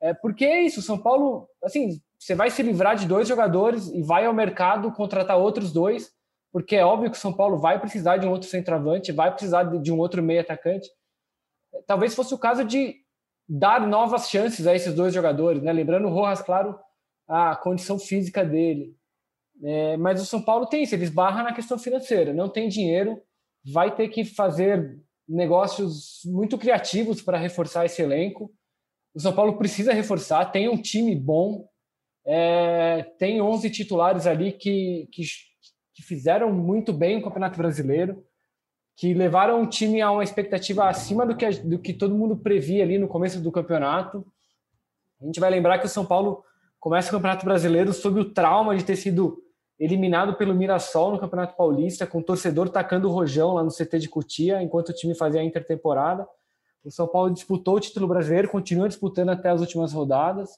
É, porque é isso, São Paulo, assim, você vai se livrar de dois jogadores e vai ao mercado contratar outros dois, porque é óbvio que o São Paulo vai precisar de um outro centroavante, vai precisar de um outro meio atacante. Talvez fosse o caso de dar novas chances a esses dois jogadores, né? Lembrando o Rojas, claro, a condição física dele. É, mas o São Paulo tem isso, ele esbarra na questão financeira, não tem dinheiro, vai ter que fazer negócios muito criativos para reforçar esse elenco. O São Paulo precisa reforçar, tem um time bom, é, tem 11 titulares ali que, que, que fizeram muito bem o Campeonato Brasileiro, que levaram o time a uma expectativa acima do que, do que todo mundo previa ali no começo do campeonato. A gente vai lembrar que o São Paulo começa o Campeonato Brasileiro sob o trauma de ter sido eliminado pelo Mirassol no Campeonato Paulista, com o torcedor tacando o rojão lá no CT de Cotia, enquanto o time fazia a intertemporada. O São Paulo disputou o título brasileiro, continua disputando até as últimas rodadas.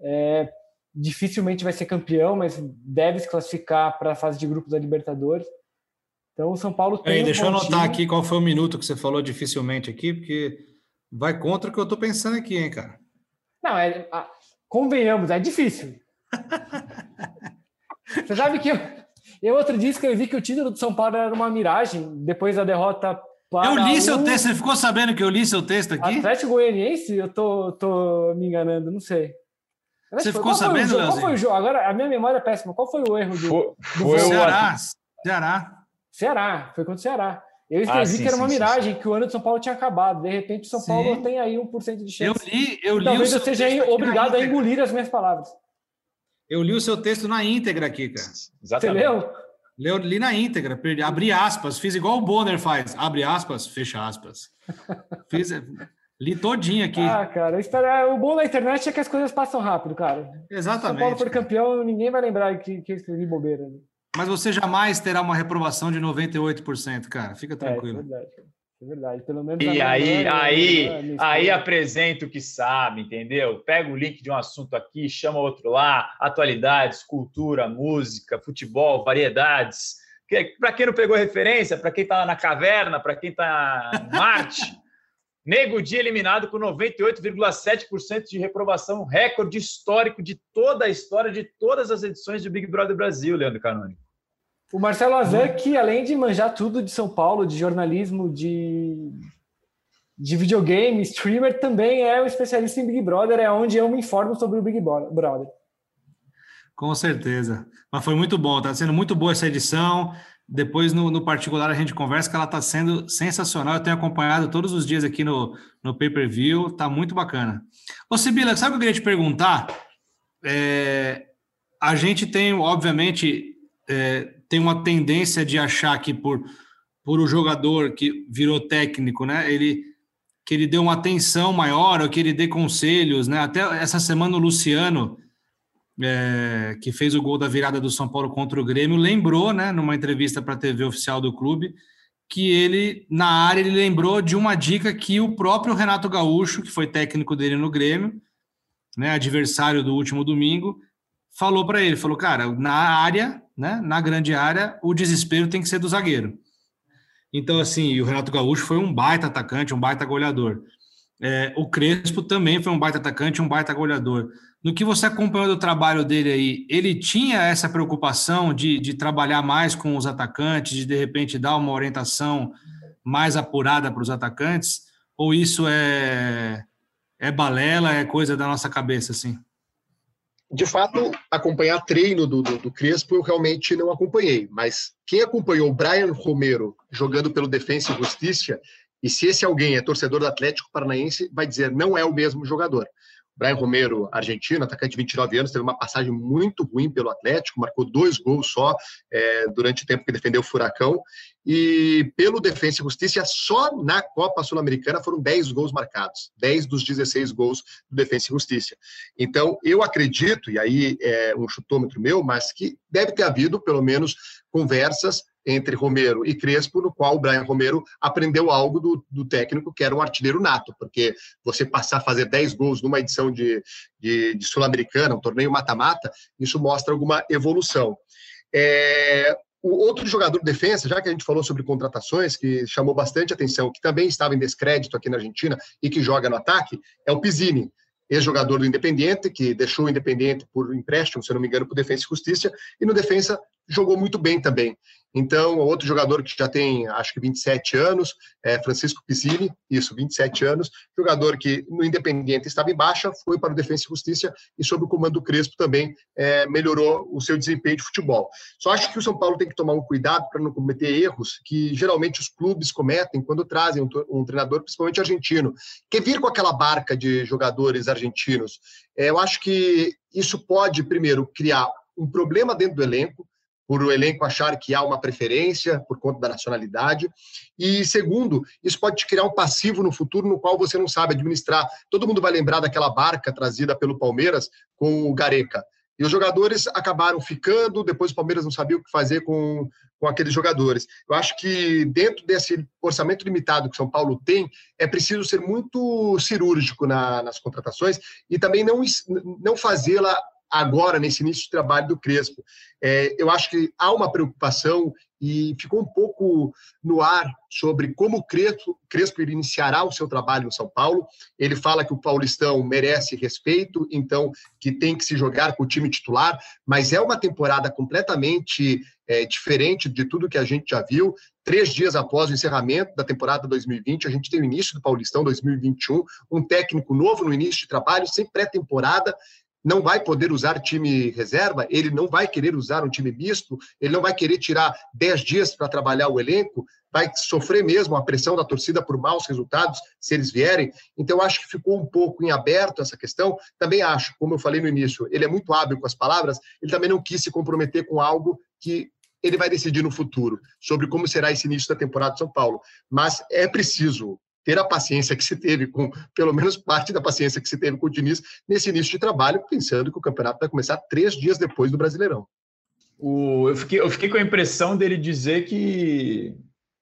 É, dificilmente vai ser campeão, mas deve se classificar para a fase de grupos da Libertadores. Então o São Paulo tem. Um deixa eu anotar aqui qual foi o minuto que você falou dificilmente aqui, porque vai contra o que eu estou pensando aqui, hein, cara. Não, é, convenhamos, é difícil. você sabe que eu, eu outro dia escrevi que o título do São Paulo era uma miragem depois da derrota. Para eu li seu texto, você ficou sabendo que eu li seu texto aqui? Atlético Goianiense? Eu tô, tô me enganando, não sei. Você ficou sabendo? Qual foi o jogo? Agora, a minha memória é péssima. Qual foi o erro do. Foi, do foi o Ceará. Ceará. Ceará, foi contra o Ceará. Eu escrevi ah, sim, que era uma sim, miragem, sim. que o ano de São Paulo tinha acabado. De repente, o São Paulo tem aí 1% de chance. Eu li, eu li Talvez eu seja obrigado a engolir as minhas palavras. Eu li o seu texto na íntegra aqui, cara. Exatamente. Você leu? Eu li na íntegra, abri aspas, fiz igual o Bonner faz. Abre aspas, fecha aspas. Fiz, Li todinho aqui. Ah, cara, espero, o bom da internet é que as coisas passam rápido, cara. Exatamente. Se São Paulo for campeão, ninguém vai lembrar que, que eu escrevi bobeira. Né? Mas você jamais terá uma reprovação de 98%, cara. Fica tranquilo. É, é verdade. É verdade. Pelo menos e aí, aí, aí apresenta o que sabe, entendeu? Pega o link de um assunto aqui, chama outro lá, atualidades, cultura, música, futebol, variedades. Para quem não pegou referência, para quem está lá na caverna, para quem está em Marte, Nego Dia eliminado com 98,7% de reprovação, recorde histórico de toda a história de todas as edições do Big Brother Brasil, Leandro Canoni. O Marcelo Azan, hum. que além de manjar tudo de São Paulo, de jornalismo, de, de videogame, streamer, também é um especialista em Big Brother, é onde eu me informo sobre o Big Brother. Com certeza. Mas foi muito bom, está sendo muito boa essa edição. Depois, no, no, particular, a gente conversa que ela está sendo sensacional. Eu tenho acompanhado todos os dias aqui no, no pay-per-view, está muito bacana. Ô, Sibila, sabe o que eu queria te perguntar? É, a gente tem, obviamente, é, tem uma tendência de achar que por, por o jogador que virou técnico, né? Ele que ele dê uma atenção maior ou que ele dê conselhos, né? Até essa semana o Luciano é, que fez o gol da virada do São Paulo contra o Grêmio, lembrou, né, numa entrevista para a TV oficial do clube, que ele, na área, ele lembrou de uma dica que o próprio Renato Gaúcho, que foi técnico dele no Grêmio, né, adversário do último domingo, falou para ele, falou, cara, na área, né, na grande área, o desespero tem que ser do zagueiro. Então, assim, o Renato Gaúcho foi um baita atacante, um baita goleador. É, o Crespo também foi um baita atacante, um baita goleador no que você acompanhou do trabalho dele aí, ele tinha essa preocupação de, de trabalhar mais com os atacantes, de de repente dar uma orientação mais apurada para os atacantes? Ou isso é, é balela, é coisa da nossa cabeça, assim? De fato, acompanhar treino do, do, do Crespo eu realmente não acompanhei, mas quem acompanhou o Brian Romero jogando pelo Defensa e Justiça, e se esse alguém é torcedor do Atlético Paranaense, vai dizer não é o mesmo jogador. Brian Romero, argentino, atacante de 29 anos, teve uma passagem muito ruim pelo Atlético, marcou dois gols só é, durante o tempo que defendeu o Furacão. E pelo Defensa e Justiça, só na Copa Sul-Americana foram 10 gols marcados, 10 dos 16 gols do Defensa e Justiça. Então, eu acredito, e aí é um chutômetro meu, mas que deve ter havido, pelo menos, conversas entre Romero e Crespo, no qual o Brian Romero aprendeu algo do, do, técnico, que era um artilheiro nato, porque você passar a fazer 10 gols numa edição de, de, de Sul-Americana, um torneio mata-mata, isso mostra alguma evolução. É, o outro jogador de defesa, já que a gente falou sobre contratações, que chamou bastante atenção, que também estava em descrédito aqui na Argentina e que joga no ataque, é o Pizzini, ex-jogador do Independiente, que deixou o Independiente por empréstimo, se não me engano, para o Defensa e Justiça, e no Defensa jogou muito bem também. Então, outro jogador que já tem, acho que 27 anos, é Francisco Pizzini, isso, 27 anos, jogador que no Independiente estava em baixa, foi para o Defensa e Justiça e, sob o comando do Crespo, também é, melhorou o seu desempenho de futebol. Só acho que o São Paulo tem que tomar um cuidado para não cometer erros que geralmente os clubes cometem quando trazem um, um treinador, principalmente argentino, que vir com aquela barca de jogadores argentinos. É, eu acho que isso pode, primeiro, criar um problema dentro do elenco, por o elenco achar que há uma preferência por conta da nacionalidade. E segundo, isso pode te criar um passivo no futuro no qual você não sabe administrar. Todo mundo vai lembrar daquela barca trazida pelo Palmeiras com o Gareca. E os jogadores acabaram ficando, depois o Palmeiras não sabia o que fazer com, com aqueles jogadores. Eu acho que dentro desse orçamento limitado que São Paulo tem, é preciso ser muito cirúrgico na, nas contratações e também não, não fazê-la agora, nesse início de trabalho do Crespo. É, eu acho que há uma preocupação e ficou um pouco no ar sobre como o Crespo, Crespo iniciará o seu trabalho no São Paulo. Ele fala que o Paulistão merece respeito, então que tem que se jogar com o time titular, mas é uma temporada completamente é, diferente de tudo que a gente já viu. Três dias após o encerramento da temporada 2020, a gente tem o início do Paulistão 2021, um técnico novo no início de trabalho, sem pré-temporada, não vai poder usar time reserva, ele não vai querer usar um time misto, ele não vai querer tirar 10 dias para trabalhar o elenco, vai sofrer mesmo a pressão da torcida por maus resultados, se eles vierem. Então, acho que ficou um pouco em aberto essa questão. Também acho, como eu falei no início, ele é muito hábil com as palavras, ele também não quis se comprometer com algo que ele vai decidir no futuro, sobre como será esse início da temporada de São Paulo. Mas é preciso ter a paciência que se teve com, pelo menos parte da paciência que se teve com o Diniz nesse início de trabalho, pensando que o campeonato vai começar três dias depois do Brasileirão. O, eu, fiquei, eu fiquei com a impressão dele dizer que,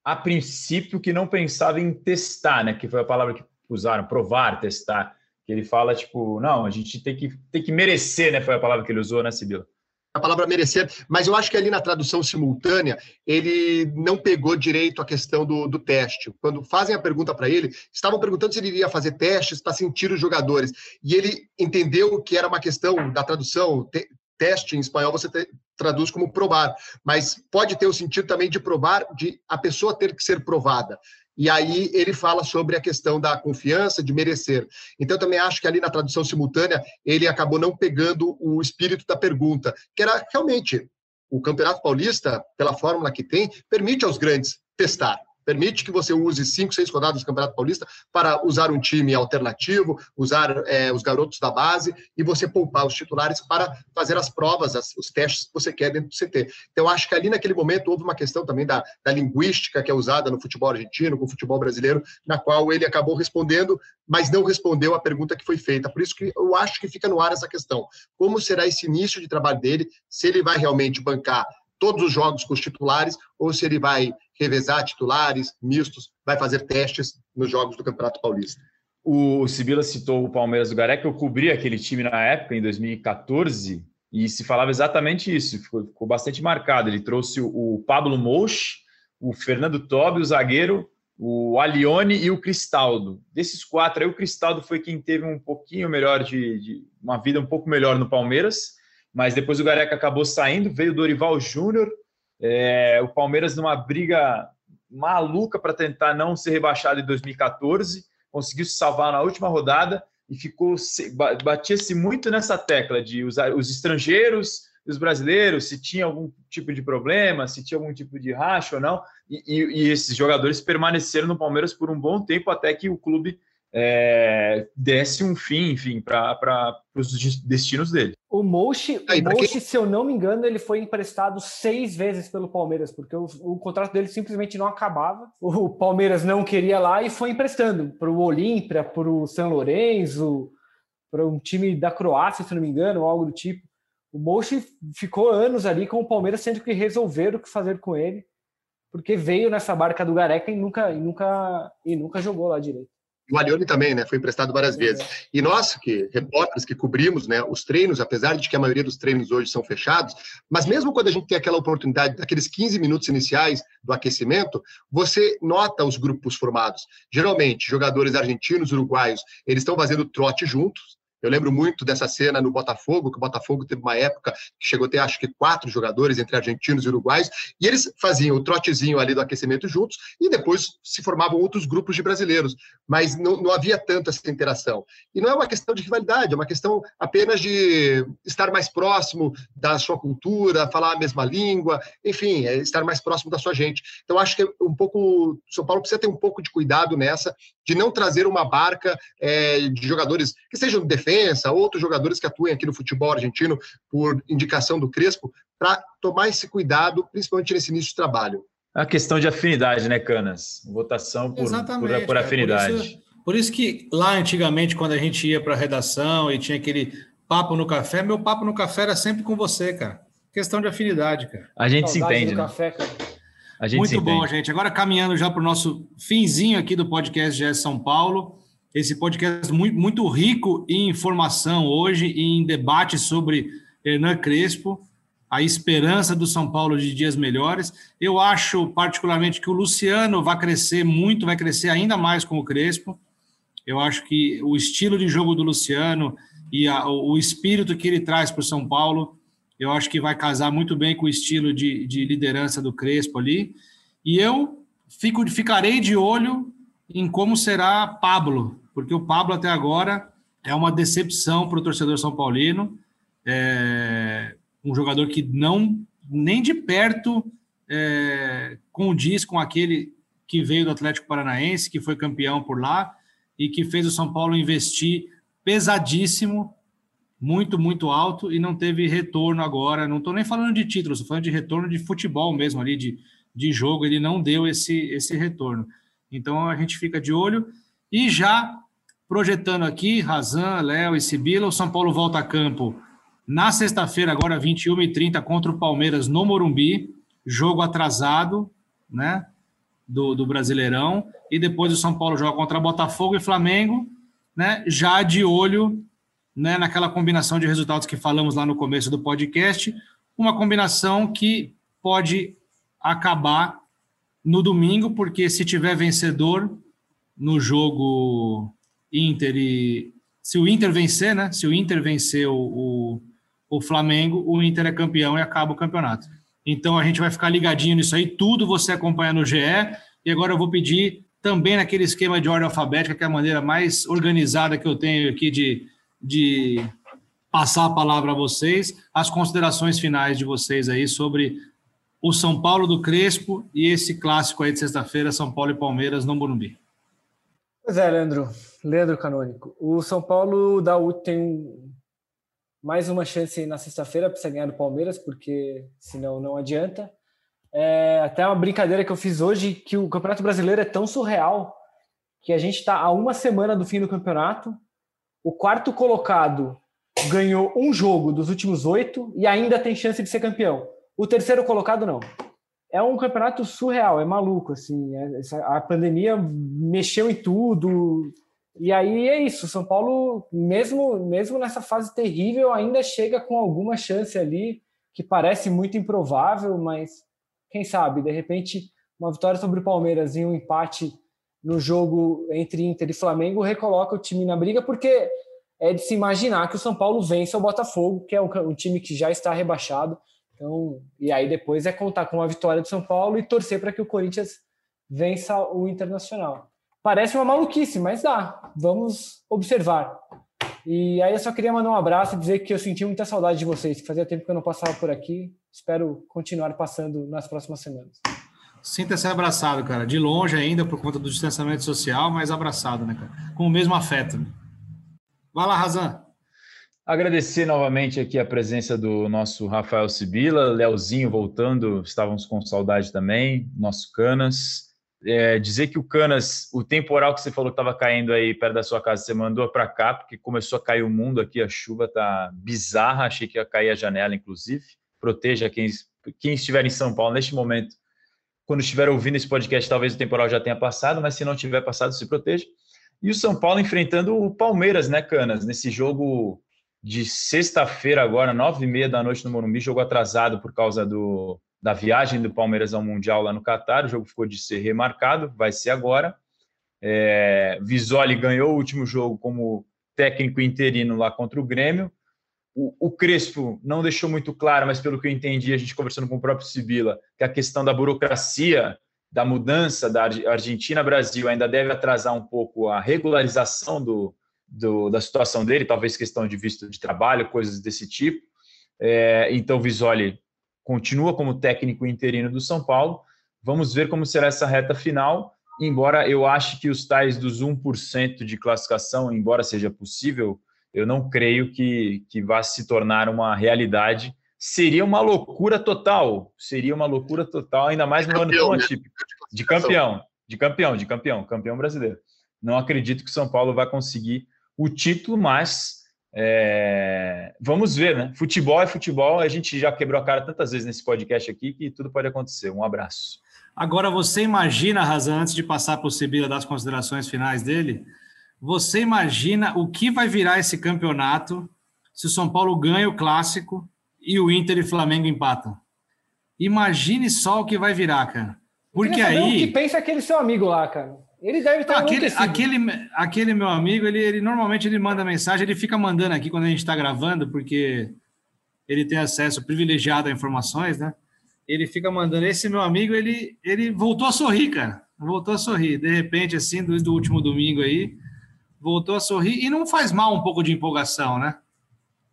a princípio, que não pensava em testar, né? Que foi a palavra que usaram, provar, testar. Que ele fala, tipo, não, a gente tem que, tem que merecer, né? Foi a palavra que ele usou, né, Sibila? A palavra merecer, mas eu acho que ali na tradução simultânea ele não pegou direito a questão do, do teste. Quando fazem a pergunta para ele, estavam perguntando se ele iria fazer testes para sentir os jogadores. E ele entendeu que era uma questão da tradução. Te, teste em espanhol você te, traduz como provar, mas pode ter o sentido também de provar, de a pessoa ter que ser provada. E aí ele fala sobre a questão da confiança, de merecer. Então, eu também acho que ali na tradução simultânea, ele acabou não pegando o espírito da pergunta, que era realmente o Campeonato Paulista, pela fórmula que tem, permite aos grandes testar permite que você use cinco, seis rodadas do Campeonato Paulista para usar um time alternativo, usar é, os garotos da base e você poupar os titulares para fazer as provas, as, os testes que você quer dentro do CT. Então, acho que ali naquele momento houve uma questão também da, da linguística que é usada no futebol argentino, com o futebol brasileiro, na qual ele acabou respondendo, mas não respondeu a pergunta que foi feita. Por isso que eu acho que fica no ar essa questão. Como será esse início de trabalho dele? Se ele vai realmente bancar todos os jogos com os titulares ou se ele vai revezar titulares, mistos, vai fazer testes nos jogos do Campeonato Paulista. O Sibila citou o Palmeiras do Gareca, eu cobri aquele time na época, em 2014, e se falava exatamente isso, ficou, ficou bastante marcado. Ele trouxe o Pablo Mouch, o Fernando Tobi, o zagueiro, o Alione e o Cristaldo. Desses quatro aí, o Cristaldo foi quem teve um pouquinho melhor de, de uma vida um pouco melhor no Palmeiras, mas depois o Gareca acabou saindo, veio o Dorival Júnior, é, o Palmeiras numa briga maluca para tentar não ser rebaixado em 2014, conseguiu se salvar na última rodada e ficou batia-se muito nessa tecla de usar os estrangeiros os brasileiros, se tinha algum tipo de problema, se tinha algum tipo de racha ou não, e, e, e esses jogadores permaneceram no Palmeiras por um bom tempo até que o clube é, desse um fim, enfim, para os destinos dele. O Moshi, o Moshi se eu não me engano, ele foi emprestado seis vezes pelo Palmeiras, porque o, o, contrato dele simplesmente não acabava. O Palmeiras não queria lá e foi emprestando para o Olímpia, para o São Lourenço, para um time da Croácia, se não me engano, ou algo do tipo. O Moshi ficou anos ali com o Palmeiras, tendo que resolver o que fazer com ele, porque veio nessa barca do Gareca e nunca, e nunca, e nunca jogou lá direito o Alione também, né? Foi emprestado várias vezes. E nós, que repórteres que cobrimos, né, os treinos, apesar de que a maioria dos treinos hoje são fechados, mas mesmo quando a gente tem aquela oportunidade, daqueles 15 minutos iniciais do aquecimento, você nota os grupos formados. Geralmente, jogadores argentinos, uruguaios, eles estão fazendo trote juntos, Eu lembro muito dessa cena no Botafogo, que o Botafogo teve uma época que chegou a ter, acho que, quatro jogadores entre argentinos e uruguais, e eles faziam o trotezinho ali do aquecimento juntos, e depois se formavam outros grupos de brasileiros. Mas não, não havia tanto essa interação. E não é uma questão de rivalidade, é uma questão apenas de estar mais próximo da sua cultura, falar a mesma língua, enfim, é estar mais próximo da sua gente. Então, acho que um pouco. São Paulo precisa ter um pouco de cuidado nessa, de não trazer uma barca é, de jogadores que sejam de outros jogadores que atuem aqui no futebol argentino por indicação do Crespo, para tomar esse cuidado, principalmente nesse início de trabalho. A questão de afinidade, né, Canas? Votação por, por, por afinidade. Por isso, por isso, que lá antigamente, quando a gente ia para a redação e tinha aquele papo no café, meu papo no café era sempre com você, cara. Questão de afinidade, cara. A gente Saudade se entende. Né? Café, Muito bom, entende. gente. Agora caminhando já para o nosso finzinho aqui do podcast GS São Paulo. Esse podcast muito, muito rico em informação hoje, em debate sobre Hernan Crespo, a esperança do São Paulo de dias melhores. Eu acho, particularmente, que o Luciano vai crescer muito, vai crescer ainda mais com o Crespo. Eu acho que o estilo de jogo do Luciano e a, o espírito que ele traz para o São Paulo eu acho que vai casar muito bem com o estilo de, de liderança do Crespo ali. E eu fico, ficarei de olho em como será Pablo, porque o Pablo até agora é uma decepção para o torcedor são paulino. É um jogador que não nem de perto é, condiz com aquele que veio do Atlético Paranaense, que foi campeão por lá e que fez o São Paulo investir pesadíssimo muito, muito alto e não teve retorno agora. Não estou nem falando de título, estou falando de retorno de futebol mesmo ali, de, de jogo. Ele não deu esse, esse retorno. Então a gente fica de olho. E já projetando aqui, Razan, Léo e Sibila, o São Paulo volta a campo na sexta-feira, agora 21h30, contra o Palmeiras no Morumbi. Jogo atrasado, né? Do, do Brasileirão. E depois o São Paulo joga contra Botafogo e Flamengo, né? Já de olho né, naquela combinação de resultados que falamos lá no começo do podcast, uma combinação que pode acabar no domingo, porque se tiver vencedor no jogo Inter e se o Inter vencer, né? Se o Inter vencer o, o, o Flamengo, o Inter é campeão e acaba o campeonato. Então a gente vai ficar ligadinho nisso aí, tudo você acompanha no GE. E agora eu vou pedir também naquele esquema de ordem alfabética, que é a maneira mais organizada que eu tenho aqui de de passar a palavra a vocês, as considerações finais de vocês aí sobre o São Paulo do Crespo e esse clássico aí de sexta-feira, São Paulo e Palmeiras no Morumbi. Pois é, Leandro, Leandro Canônico. O São Paulo da U tem mais uma chance na sexta-feira para ganhar do Palmeiras, porque senão não adianta. É até uma brincadeira que eu fiz hoje, que o Campeonato Brasileiro é tão surreal que a gente está a uma semana do fim do campeonato o quarto colocado ganhou um jogo dos últimos oito e ainda tem chance de ser campeão. O terceiro colocado não. É um campeonato surreal, é maluco assim. É, a pandemia mexeu em tudo. E aí é isso. São Paulo, mesmo mesmo nessa fase terrível, ainda chega com alguma chance ali que parece muito improvável, mas quem sabe, de repente, uma vitória sobre o Palmeiras e um empate no jogo entre Inter e Flamengo recoloca o time na briga, porque é de se imaginar que o São Paulo vence o Botafogo, que é um, time que já está rebaixado. Então, e aí depois é contar com a vitória do São Paulo e torcer para que o Corinthians vença o Internacional. Parece uma maluquice, mas dá. Vamos observar. E aí eu só queria mandar um abraço e dizer que eu senti muita saudade de vocês, que fazia tempo que eu não passava por aqui. Espero continuar passando nas próximas semanas. Sinta-se abraçado, cara. De longe ainda, por conta do distanciamento social, mas abraçado, né, cara? Com o mesmo afeto. Né? Vai lá, Razan. Agradecer novamente aqui a presença do nosso Rafael Sibila, Leozinho voltando, estávamos com saudade também, nosso Canas. É, dizer que o Canas, o temporal que você falou que estava caindo aí perto da sua casa, você mandou para cá, porque começou a cair o mundo aqui, a chuva tá bizarra, achei que ia cair a janela, inclusive. Proteja quem, quem estiver em São Paulo neste momento quando estiver ouvindo esse podcast, talvez o temporal já tenha passado, mas se não tiver passado, se proteja. E o São Paulo enfrentando o Palmeiras, né, Canas? Nesse jogo de sexta-feira, agora, nove e meia da noite no Morumbi, jogo atrasado por causa do, da viagem do Palmeiras ao Mundial lá no Catar. O jogo ficou de ser remarcado, vai ser agora. É, Visoli ganhou o último jogo como técnico interino lá contra o Grêmio. O, o, Crespo não deixou muito claro, mas pelo que eu entendi, a gente conversando com o próprio Sibila, que a questão da burocracia, da mudança da Argentina-Brasil ainda deve atrasar um pouco a regularização do, do, da situação dele, talvez questão de visto de trabalho, coisas desse tipo. É, então, Visoli continua como técnico interino do São Paulo. Vamos ver como será essa reta final. Embora eu ache que os tais dos 1% de classificação, embora seja possível, eu não creio que, que vá se tornar uma realidade. Seria uma loucura total. Seria uma loucura total, ainda mais no ano tão né? atípico. De campeão, de campeão, de campeão, campeão brasileiro. Não acredito que o São Paulo vai conseguir o título, mas é... vamos ver, né? Futebol é futebol. A gente já quebrou a cara tantas vezes nesse podcast aqui que tudo pode acontecer. Um abraço. Agora, você imagina, Razan, antes de passar para o Sibila das considerações finais dele, você imagina o que vai virar esse campeonato se o São Paulo ganha o clássico e o Inter e Flamengo empatam? Imagine só o que vai virar, cara. Porque aí. O que pensa aquele seu amigo lá, cara? Ele deve estar aquele, aquele, aquele meu amigo, ele, ele normalmente ele manda mensagem, ele fica mandando aqui quando a gente está gravando, porque ele tem acesso privilegiado a informações, né? Ele fica mandando. Esse meu amigo, ele, ele voltou a sorrir, cara. Voltou a sorrir. De repente, assim, desde o último domingo aí, voltou a sorrir. E não faz mal um pouco de empolgação, né?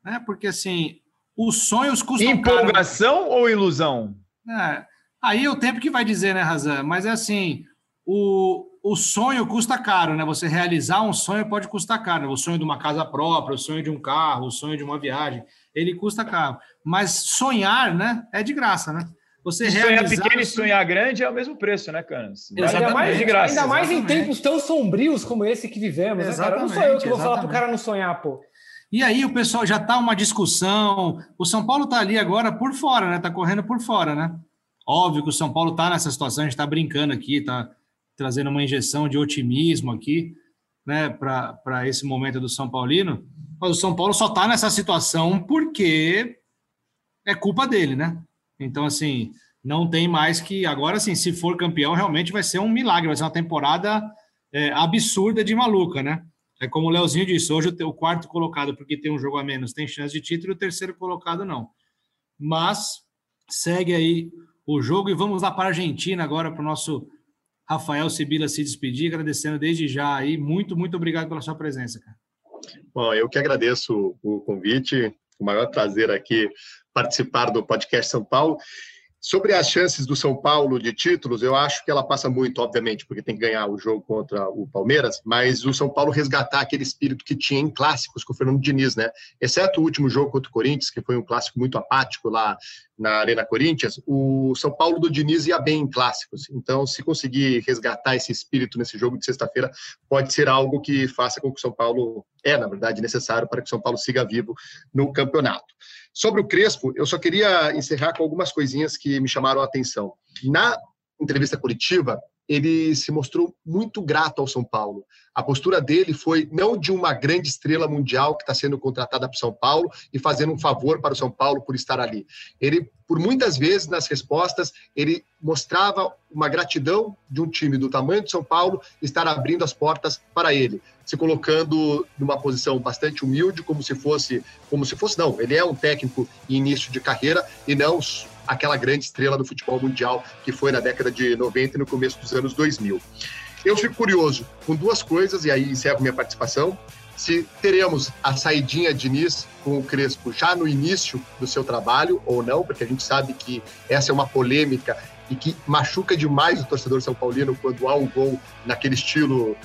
né? Porque, assim, os sonhos custam Empolgação caro. ou ilusão? É, aí é o tempo que vai dizer, né, Razan? Mas é assim, o, o sonho custa caro, né? Você realizar um sonho pode custar caro. Né? O sonho de uma casa própria, o sonho de um carro, o sonho de uma viagem, ele custa caro. Mas sonhar, né, é de graça, né? Você sonhar pequeno e sonhar grande é o mesmo preço, né, Canas? Ainda mais, de graça, ainda mais em tempos tão sombrios como esse que vivemos, né, cara? Não sou eu que vou exatamente. falar pro cara não sonhar, pô. E aí o pessoal já tá uma discussão. O São Paulo tá ali agora por fora, né? Tá correndo por fora, né? Óbvio que o São Paulo tá nessa situação, a gente tá brincando aqui, tá trazendo uma injeção de otimismo aqui, né, para esse momento do São Paulino. Mas o São Paulo só está nessa situação porque é culpa dele, né? Então, assim, não tem mais que. Agora, assim, se for campeão, realmente vai ser um milagre, vai ser uma temporada é, absurda de maluca, né? É como o Leozinho disse: hoje o quarto colocado, porque tem um jogo a menos, tem chance de título, o terceiro colocado não. Mas segue aí o jogo e vamos lá para a Argentina agora para o nosso Rafael Sibila se despedir, agradecendo desde já aí. Muito, muito obrigado pela sua presença, cara. Bom, eu que agradeço o convite, o maior prazer aqui participar do podcast São Paulo. Sobre as chances do São Paulo de títulos, eu acho que ela passa muito, obviamente, porque tem que ganhar o jogo contra o Palmeiras, mas o São Paulo resgatar aquele espírito que tinha em clássicos com o Fernando Diniz, né? Exceto o último jogo contra o Corinthians, que foi um clássico muito apático lá na Arena Corinthians, o São Paulo do Diniz ia bem em clássicos. Então, se conseguir resgatar esse espírito nesse jogo de sexta-feira, pode ser algo que faça com que o São Paulo é, na verdade, necessário para que o São Paulo siga vivo no campeonato. Sobre o Crespo, eu só queria encerrar com algumas coisinhas que me chamaram a atenção. Na entrevista coletiva, ele se mostrou muito grato ao São Paulo. A postura dele foi não de uma grande estrela mundial que está sendo contratada para São Paulo e fazendo um favor para o São Paulo por estar ali. Ele, por muitas vezes, nas respostas, ele mostrava uma gratidão de um time do tamanho do São Paulo estar abrindo as portas para ele se colocando numa posição bastante humilde, como se fosse, como se fosse não, ele é um técnico em início de carreira e não aquela grande estrela do futebol mundial que foi na década de 90 e no começo dos anos 2000. Eu fico curioso com duas coisas e aí encerro minha participação. Se teremos a saidinha de Nis com o Crespo já no início do seu trabalho ou não, porque a gente sabe que essa é uma polêmica e que machuca demais o torcedor são paulino quando há um gol naquele estilo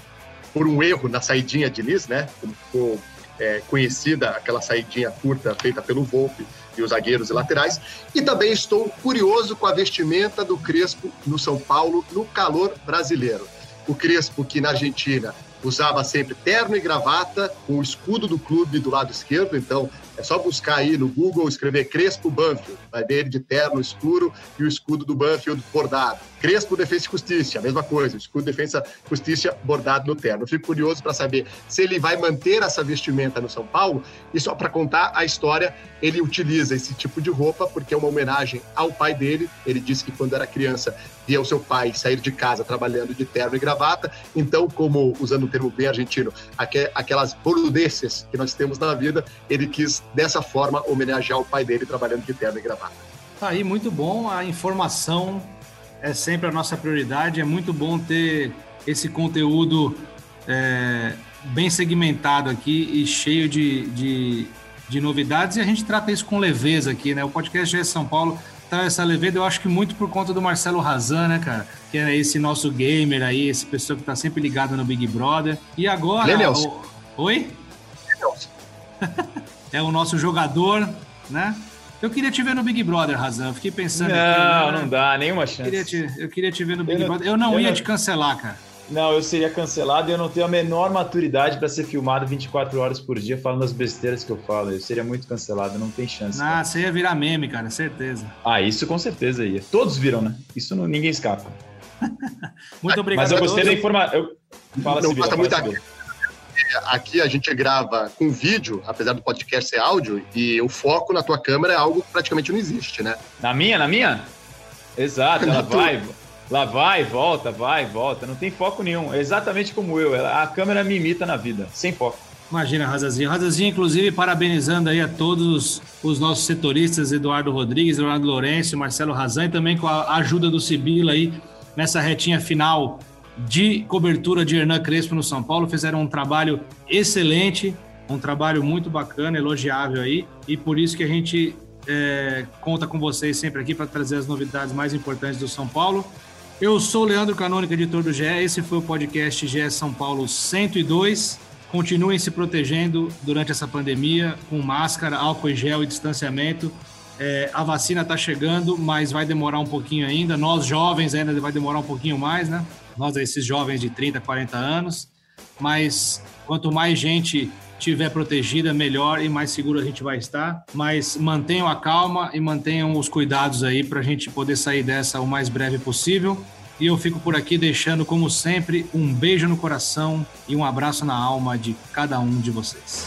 por um erro na saidinha de Nis, né? Como ficou é, conhecida aquela saidinha curta feita pelo Volpe e os zagueiros e laterais. E também estou curioso com a vestimenta do Crespo no São Paulo no calor brasileiro. O Crespo, que na Argentina usava sempre terno e gravata, com o escudo do clube do lado esquerdo, então é só buscar aí no Google, escrever Crespo Banfield, vai ver ele de terno escuro e o escudo do Banfield bordado. Crespo Defesa e Justiça, a mesma coisa, escudo Defesa e Justiça bordado no terno. Eu fico curioso para saber se ele vai manter essa vestimenta no São Paulo e só para contar a história, ele utiliza esse tipo de roupa porque é uma homenagem ao pai dele. Ele disse que quando era criança via o seu pai sair de casa trabalhando de terno e gravata. Então, como usando o termo bem argentino, aquelas boludeces que nós temos na vida, ele quis dessa forma homenagear o pai dele trabalhando de terno e gravata. Tá aí, muito bom. A informação é sempre a nossa prioridade. É muito bom ter esse conteúdo é, bem segmentado aqui e cheio de, de, de, novidades. E a gente trata isso com leveza aqui, né? O podcast é São Paulo traz essa leveza, eu acho que muito por conta do Marcelo Razan, né, cara? Que é esse nosso gamer aí, esse pessoa que tá sempre ligado no Big Brother. E agora. O... Oi? é o nosso jogador, né? Eu queria te ver no Big Brother, Razan. Fiquei pensando. Não, aqui, né? não dá, nenhuma chance. Eu queria te, eu queria te ver no Big eu Brother. Eu não eu ia não... te cancelar, cara. Não, eu seria cancelado e eu não tenho a menor maturidade para ser filmado 24 horas por dia falando as besteiras que eu falo. Eu seria muito cancelado, não tem chance. Ah, cara. você ia virar meme, cara, certeza. Ah, isso com certeza ia. Todos viram, né? Isso não, ninguém escapa. muito obrigado. Mas eu gostei da informação. Eu... Fala, não Cibila, muita aqui a gente grava com vídeo, apesar do podcast ser áudio, e o foco na tua câmera é algo que praticamente não existe, né? Na minha, na minha? Exato, ela vai. Lá vai, volta, vai, volta. Não tem foco nenhum. É exatamente como eu. A câmera me imita na vida, sem foco. Imagina, Razazinha. Razazinha, inclusive, parabenizando aí a todos os nossos setoristas, Eduardo Rodrigues, Eduardo Lourenço, Marcelo Razan, e também com a ajuda do Sibila aí nessa retinha final de cobertura de Hernan Crespo no São Paulo. Fizeram um trabalho excelente, um trabalho muito bacana, elogiável aí, e por isso que a gente é, conta com vocês sempre aqui para trazer as novidades mais importantes do São Paulo. Eu sou Leandro Canônico, editor do GE. Esse foi o podcast GE São Paulo 102. Continuem se protegendo durante essa pandemia com máscara, álcool em gel e distanciamento. É, a vacina está chegando, mas vai demorar um pouquinho ainda. Nós, jovens, ainda vai demorar um pouquinho mais, né? Nós, esses jovens de 30, 40 anos. Mas quanto mais gente tiver protegida, melhor e mais seguro a gente vai estar. Mas mantenham a calma e mantenham os cuidados aí para a gente poder sair dessa o mais breve possível. E eu fico por aqui deixando, como sempre, um beijo no coração e um abraço na alma de cada um de vocês.